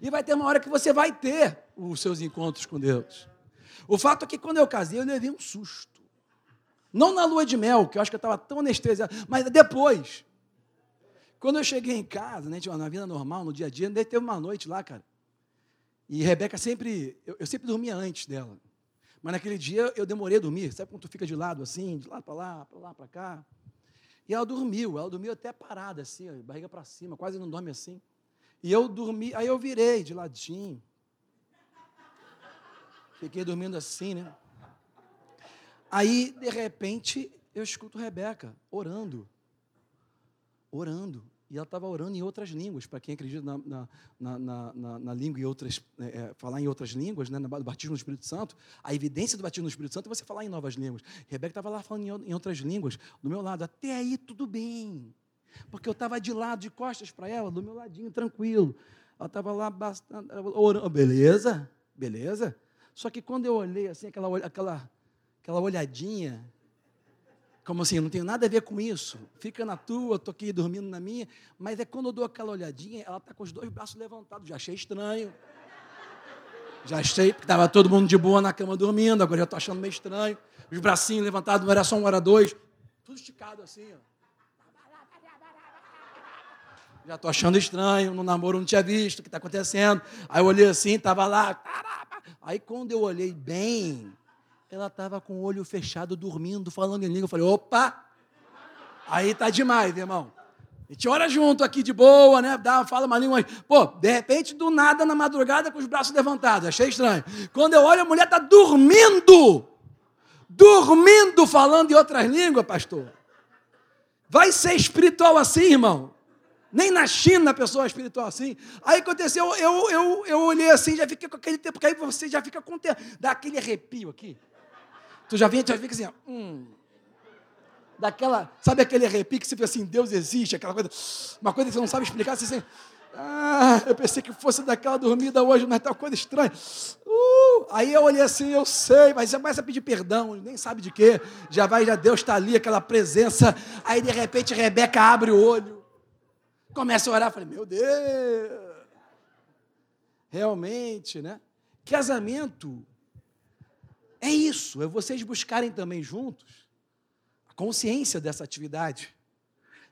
E vai ter uma hora que você vai ter os seus encontros com Deus. O fato é que quando eu casei, eu levei um susto. Não na lua de mel, que eu acho que eu estava tão anestesiado, mas depois. Quando eu cheguei em casa, né, na vida normal, no dia a dia, teve uma noite lá, cara. E Rebeca sempre, eu, eu sempre dormia antes dela. Mas naquele dia eu demorei a dormir. Sabe quando tu fica de lado assim, de lá para lá, para lá, para cá? E ela dormiu, ela dormiu até parada assim, barriga para cima, quase não dorme assim. E eu dormi, aí eu virei de ladinho. Fiquei dormindo assim, né? Aí, de repente, eu escuto Rebeca orando. Orando. E ela estava orando em outras línguas, para quem acredita na, na, na, na, na língua e outras, é, é, falar em outras línguas, né, no batismo no Espírito Santo, a evidência do batismo no Espírito Santo é você falar em novas línguas. Rebeca estava lá falando em, outras línguas, do meu lado, até aí tudo bem. Porque eu estava de lado, de costas para ela, do meu ladinho, tranquilo. Ela estava lá bastante, orando, beleza, beleza. Só que quando eu olhei assim, aquela, aquela, aquela olhadinha, como assim, não tenho nada a ver com isso. Fica na tua, estou aqui dormindo na minha. Mas é quando eu dou aquela olhadinha, ela está com os dois braços levantados. Já achei estranho. Já achei, porque estava todo mundo de boa na cama dormindo, agora já estou achando meio estranho. Os bracinhos levantados, não era só um, era dois. Tudo esticado assim, ó. Já estou achando estranho, no namoro não tinha visto o que está acontecendo. Aí eu olhei assim, estava lá. Aí quando eu olhei bem, ela estava com o olho fechado, dormindo, falando em língua. Eu falei, opa! Aí tá demais, irmão. A gente ora junto aqui de boa, né? Dá, fala uma língua. Pô, de repente, do nada, na madrugada, com os braços levantados. Achei estranho. Quando eu olho, a mulher está dormindo. Dormindo, falando em outras línguas, pastor. Vai ser espiritual assim, irmão. Nem na China a pessoa é espiritual assim. Aí aconteceu, eu, eu, eu olhei assim, já fiquei com aquele tempo, porque aí você já fica contente. Dá aquele arrepio aqui. Tu já vem, tu já fica assim, ó, hum. Daquela, sabe aquele arrepio que você fica assim, Deus existe, aquela coisa, uma coisa que você não sabe explicar, você assim, ah, eu pensei que fosse daquela dormida hoje, mas tá uma coisa estranha. Uh, aí eu olhei assim, eu sei, mas você começa a pedir perdão, nem sabe de quê. Já vai, já Deus está ali, aquela presença. Aí de repente Rebeca abre o olho, começa a orar, falei, meu Deus, realmente, né? Casamento é isso, é vocês buscarem também juntos a consciência dessa atividade.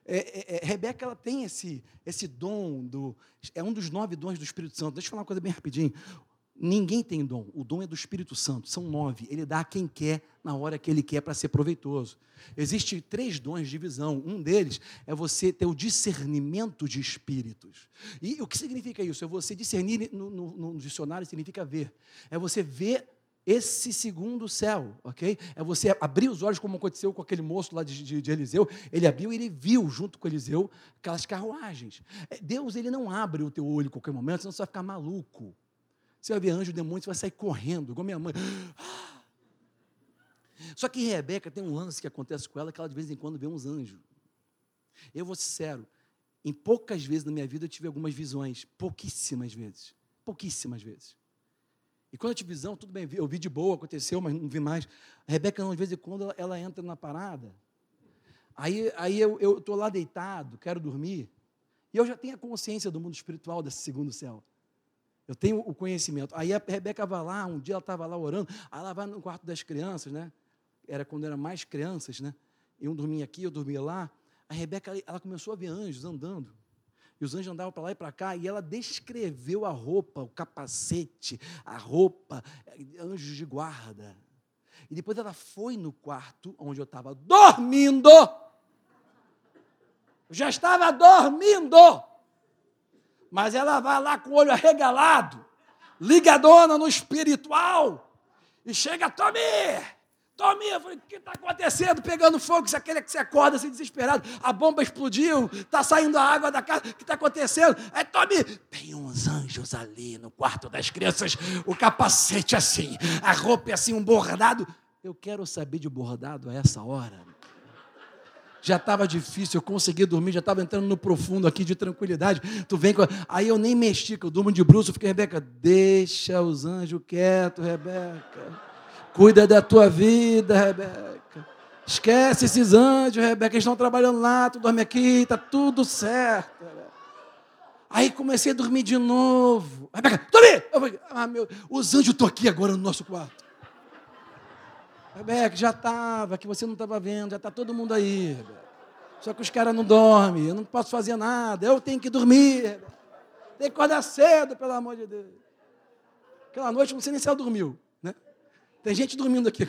É, é, é, Rebeca ela tem esse, esse dom, do, é um dos nove dons do Espírito Santo. Deixa eu falar uma coisa bem rapidinho. Ninguém tem dom, o dom é do Espírito Santo, são nove. Ele dá a quem quer, na hora que ele quer, para ser proveitoso. Existem três dons de visão. Um deles é você ter o discernimento de espíritos. E o que significa isso? É você discernir, no, no, no dicionário, significa ver. É você ver esse segundo céu, ok? É você abrir os olhos, como aconteceu com aquele moço lá de, de, de Eliseu. Ele abriu e ele viu, junto com Eliseu, aquelas carruagens. É, Deus, ele não abre o teu olho em qualquer momento, senão você vai ficar maluco. Você vai ver anjo, demônio, você vai sair correndo, igual minha mãe. Só que Rebeca tem um lance que acontece com ela, que ela de vez em quando vê uns anjos. Eu vou ser sincero, em poucas vezes na minha vida eu tive algumas visões, pouquíssimas vezes. Pouquíssimas vezes. E quando eu tive visão, tudo bem, eu vi de boa, aconteceu, mas não vi mais. A Rebeca, de vez em quando, ela, ela entra na parada. Aí, aí eu estou lá deitado, quero dormir. E eu já tenho a consciência do mundo espiritual desse segundo céu. Eu tenho o conhecimento. Aí a Rebeca vai lá, um dia ela estava lá orando, aí ela vai no quarto das crianças, né? Era quando eram mais crianças, né? Eu dormia aqui, eu dormia lá. A Rebeca, ela começou a ver anjos andando. E os anjos andavam para lá e para cá, e ela descreveu a roupa, o capacete, a roupa, anjos de guarda. E depois ela foi no quarto onde eu estava dormindo. Eu já estava dormindo. Mas ela vai lá com o olho arregalado, ligadona no espiritual, e chega, Tomi, Tominha, eu falei, o que está acontecendo? Pegando fogo, você aquele que você acorda assim desesperado, a bomba explodiu, está saindo a água da casa, o que está acontecendo? É Tomi, tem uns anjos ali no quarto das crianças, o capacete assim, a roupa é assim, um bordado. Eu quero saber de bordado a essa hora. Já estava difícil, eu consegui dormir, já estava entrando no profundo aqui de tranquilidade. Tu vem com. Aí eu nem mexi, que eu durmo de bruxo, eu fiquei, Rebeca, deixa os anjos quietos, Rebeca. Cuida da tua vida, Rebeca. Esquece esses anjos, Rebeca, eles estão trabalhando lá, tu dorme aqui, está tudo certo. Aí comecei a dormir de novo. Rebeca, dormi! Eu falei, ah, meu, os anjos estão aqui agora no nosso quarto. Rebeca, já estava, que você não estava vendo, já está todo mundo aí. Rebeca. Só que os caras não dormem, eu não posso fazer nada, eu tenho que dormir. Rebeca. Tem que acordar cedo, pelo amor de Deus. Aquela noite, sei nem se dormiu. Tem gente dormindo aqui.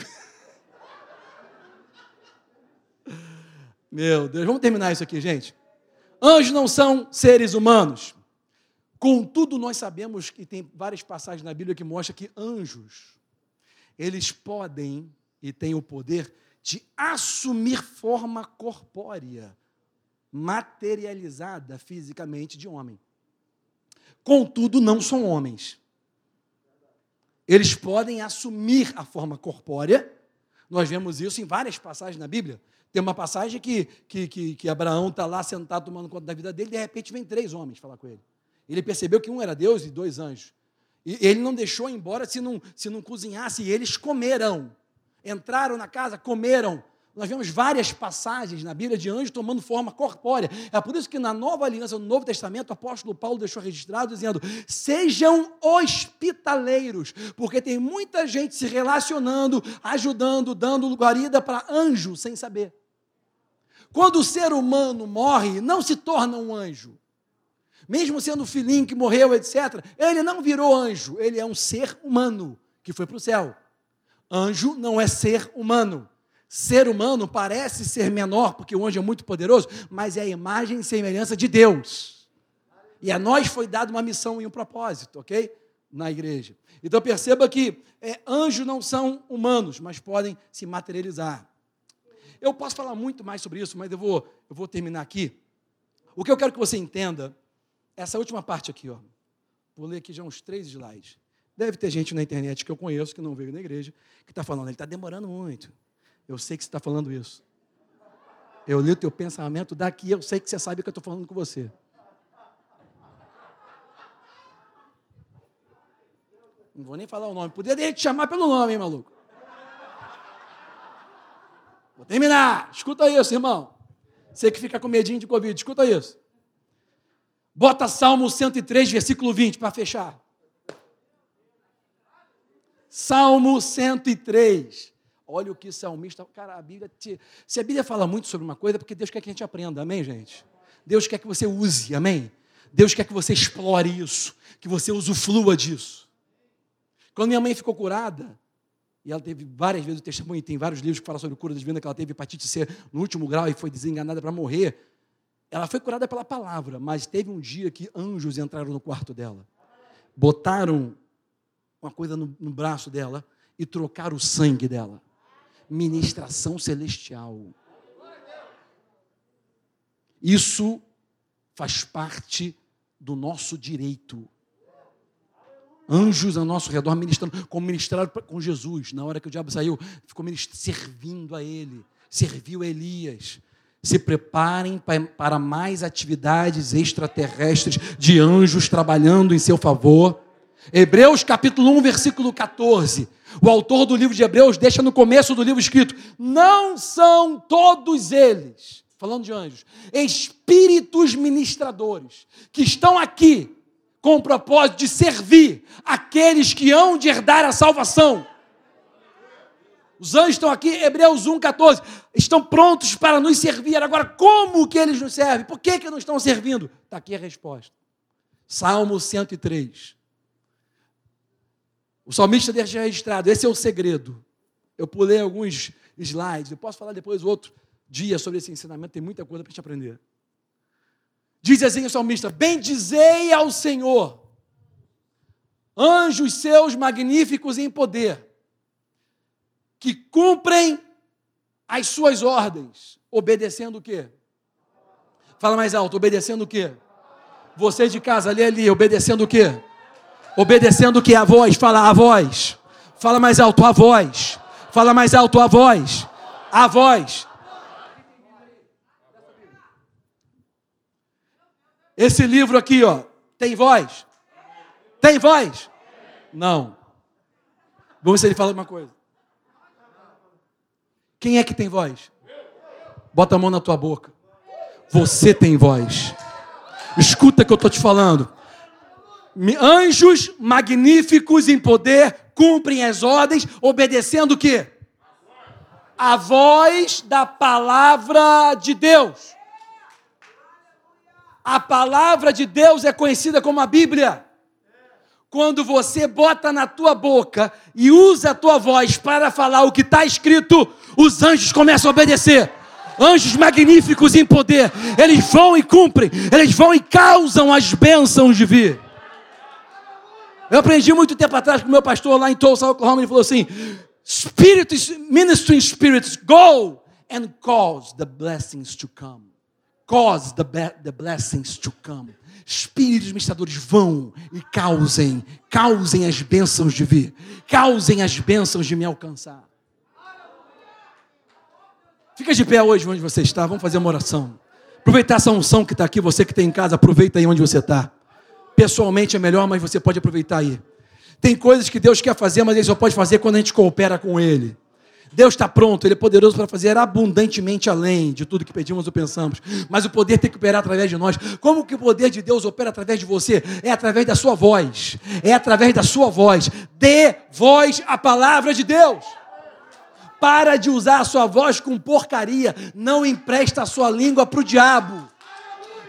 Meu Deus, vamos terminar isso aqui, gente. Anjos não são seres humanos. Contudo, nós sabemos que tem várias passagens na Bíblia que mostram que anjos, eles podem e têm o poder de assumir forma corpórea, materializada fisicamente de homem. Contudo, não são homens. Eles podem assumir a forma corpórea. Nós vemos isso em várias passagens na Bíblia. Tem uma passagem que, que, que, que Abraão está lá sentado tomando conta da vida dele, de repente vem três homens falar com ele. Ele percebeu que um era Deus e dois anjos. E ele não deixou embora se não, se não cozinhasse, e eles comeram. Entraram na casa, comeram. Nós vemos várias passagens na Bíblia de anjos tomando forma corpórea. É por isso que na nova aliança, no Novo Testamento, o apóstolo Paulo deixou registrado dizendo: sejam hospitaleiros, porque tem muita gente se relacionando, ajudando, dando guarida para anjo sem saber. Quando o ser humano morre, não se torna um anjo. Mesmo sendo filhinho que morreu, etc., ele não virou anjo, ele é um ser humano que foi para o céu. Anjo não é ser humano ser humano parece ser menor, porque o anjo é muito poderoso, mas é a imagem e semelhança de Deus. E a nós foi dada uma missão e um propósito, ok? Na igreja. Então perceba que é, anjos não são humanos, mas podem se materializar. Eu posso falar muito mais sobre isso, mas eu vou, eu vou terminar aqui. O que eu quero que você entenda, essa última parte aqui, ó. Vou ler aqui já uns três slides. Deve ter gente na internet que eu conheço, que não veio na igreja, que está falando, ele está demorando muito. Eu sei que você está falando isso. Eu li o teu pensamento daqui, eu sei que você sabe que eu estou falando com você. Não vou nem falar o nome. Poderia te chamar pelo nome, hein, maluco? Vou terminar. Escuta isso, irmão. Você que fica com medinho de Covid, escuta isso. Bota Salmo 103, versículo 20, para fechar. Salmo 103. Olha o que o salmista. Cara, a Bíblia. Te, se a Bíblia fala muito sobre uma coisa, é porque Deus quer que a gente aprenda, amém, gente? Deus quer que você use, amém? Deus quer que você explore isso, que você usufrua disso. Quando minha mãe ficou curada, e ela teve várias vezes o testemunho, tem vários livros que falam sobre cura divina, que ela teve hepatite C no último grau e foi desenganada para morrer. Ela foi curada pela palavra, mas teve um dia que anjos entraram no quarto dela, botaram uma coisa no, no braço dela e trocaram o sangue dela ministração celestial. Isso faz parte do nosso direito. Anjos ao nosso redor ministrando, como ministraram com Jesus. Na hora que o diabo saiu, ficou servindo a ele, serviu a Elias. Se preparem para mais atividades extraterrestres de anjos trabalhando em seu favor. Hebreus capítulo 1, versículo 14. O autor do livro de Hebreus deixa no começo do livro escrito: Não são todos eles, falando de anjos, espíritos ministradores, que estão aqui com o propósito de servir aqueles que hão de herdar a salvação. Os anjos estão aqui, Hebreus 1,14, estão prontos para nos servir. Agora, como que eles nos servem? Por que, que não estão servindo? Está aqui a resposta. Salmo 103. O salmista deixa registrado, esse é o segredo. Eu pulei alguns slides, eu posso falar depois outro dia sobre esse ensinamento, tem muita coisa para a gente aprender. Diz assim o salmista: Bendizei ao Senhor, anjos seus magníficos em poder, que cumprem as suas ordens, obedecendo o quê? Fala mais alto, obedecendo o quê? Você de casa, ali, ali, obedecendo o quê? Obedecendo o que? A voz. Fala a voz. Fala mais alto a voz. Fala mais alto a voz. A voz. Esse livro aqui, ó, tem voz? Tem voz? Não. Vamos ver se ele fala uma coisa. Quem é que tem voz? Bota a mão na tua boca. Você tem voz. Escuta que eu estou te falando anjos magníficos em poder cumprem as ordens, obedecendo o quê? A voz da palavra de Deus. A palavra de Deus é conhecida como a Bíblia. Quando você bota na tua boca e usa a tua voz para falar o que está escrito, os anjos começam a obedecer anjos magníficos em poder, eles vão e cumprem, eles vão e causam as bênçãos de vir. Eu aprendi muito tempo atrás com o meu pastor lá em Tulsa, Oklahoma, ele falou assim: Spirits, ministering spirits, go and cause the blessings to come. Cause the, the blessings to come. Espíritos ministradores vão e causem, causem as bênçãos de vir, causem as bênçãos de me alcançar. Fica de pé hoje onde você está, vamos fazer uma oração. Aproveitar essa unção que está aqui, você que está em casa, aproveita aí onde você está. Pessoalmente é melhor, mas você pode aproveitar aí. Tem coisas que Deus quer fazer, mas Ele só pode fazer quando a gente coopera com Ele. Deus está pronto, Ele é poderoso para fazer abundantemente além de tudo que pedimos ou pensamos. Mas o poder tem que operar através de nós. Como que o poder de Deus opera através de você? É através da sua voz. É através da sua voz. Dê voz à palavra de Deus. Para de usar a sua voz com porcaria. Não empresta a sua língua para o diabo.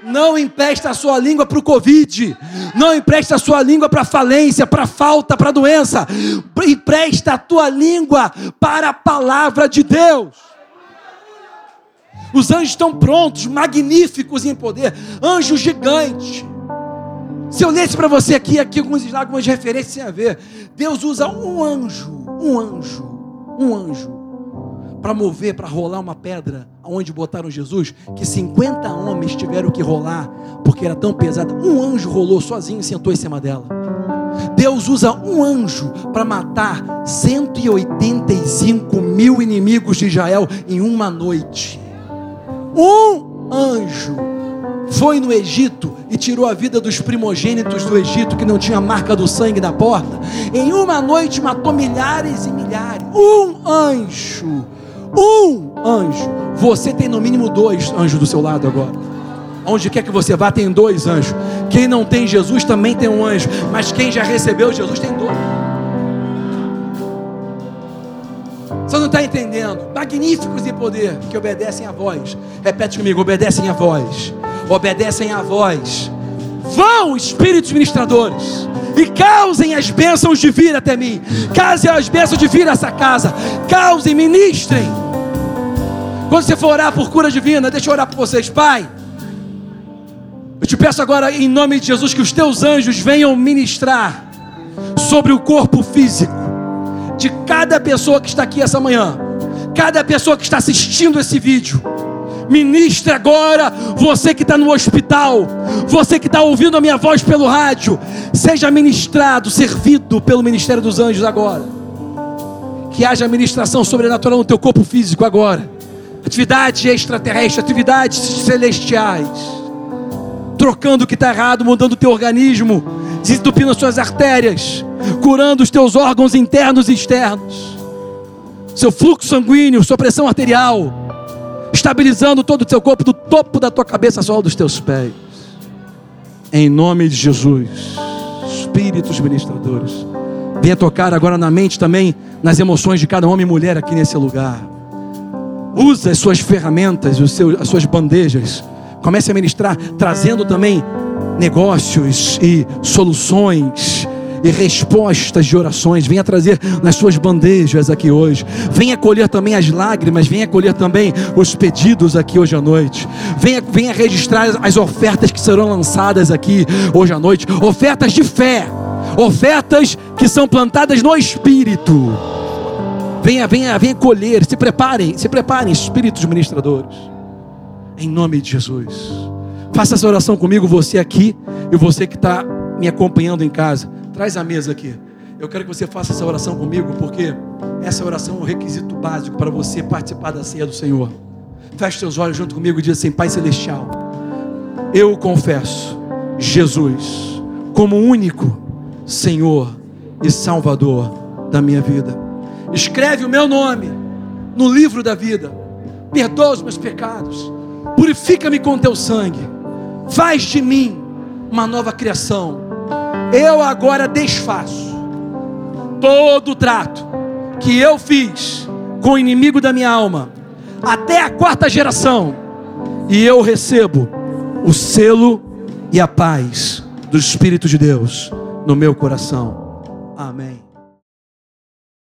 Não empresta a sua língua para o Covid. Não empresta a sua língua para falência, para falta, para doença. Empresta a tua língua para a palavra de Deus. Os anjos estão prontos, magníficos em poder. Anjo gigante. Se eu lesse para você aqui, aqui alguns, algumas referências sem a ver. Deus usa um anjo, um anjo, um anjo para mover, para rolar uma pedra onde botaram Jesus, que 50 homens tiveram que rolar, porque era tão pesada. Um anjo rolou sozinho e sentou em cima dela. Deus usa um anjo para matar 185 mil inimigos de Israel em uma noite. Um anjo foi no Egito e tirou a vida dos primogênitos do Egito que não tinha marca do sangue na porta. Em uma noite matou milhares e milhares. Um anjo um anjo. Você tem no mínimo dois anjos do seu lado agora. Onde quer que você vá, tem dois anjos. Quem não tem Jesus também tem um anjo. Mas quem já recebeu Jesus tem dois. Você não está entendendo? Magníficos em poder que obedecem a voz. Repete comigo: obedecem a voz. Obedecem a voz. Vão, espíritos ministradores, e causem as bênçãos de vir até mim. Causem as bênçãos de vir a essa casa. Causem, ministrem. Quando você for orar por cura divina, deixa eu orar por vocês, Pai. Eu te peço agora, em nome de Jesus, que os teus anjos venham ministrar sobre o corpo físico de cada pessoa que está aqui essa manhã, cada pessoa que está assistindo esse vídeo Ministre agora, você que está no hospital, você que está ouvindo a minha voz pelo rádio, seja ministrado, servido pelo Ministério dos Anjos agora. Que haja ministração sobrenatural no teu corpo físico agora. Atividades extraterrestres, atividades celestiais. Trocando o que está errado, mudando o teu organismo, desentupindo as suas artérias, curando os teus órgãos internos e externos, seu fluxo sanguíneo, sua pressão arterial estabilizando todo o teu corpo, do topo da tua cabeça sola dos teus pés. Em nome de Jesus, espíritos ministradores, venha tocar agora na mente também, nas emoções de cada homem e mulher aqui nesse lugar. Usa as suas ferramentas, os seus, as suas bandejas. Comece a ministrar, trazendo também negócios e soluções e respostas de orações. Venha trazer nas suas bandejas aqui hoje. Venha colher também as lágrimas, venha colher também os pedidos aqui hoje à noite. Venha, venha registrar as ofertas que serão lançadas aqui hoje à noite. Ofertas de fé, ofertas que são plantadas no Espírito. Venha, venha, venha colher. Se preparem, se preparem, espíritos ministradores. Em nome de Jesus. Faça essa oração comigo, você aqui e você que está me acompanhando em casa. Traz a mesa aqui. Eu quero que você faça essa oração comigo, porque essa oração é um requisito básico para você participar da ceia do Senhor. Feche seus olhos junto comigo e diz assim: Pai Celestial, eu confesso Jesus como único Senhor e Salvador da minha vida. Escreve o meu nome no livro da vida. Perdoa os meus pecados. Purifica-me com teu sangue. Faz de mim uma nova criação eu agora desfaço todo o trato que eu fiz com o inimigo da minha alma, até a quarta geração, e eu recebo o selo e a paz do Espírito de Deus no meu coração. Amém.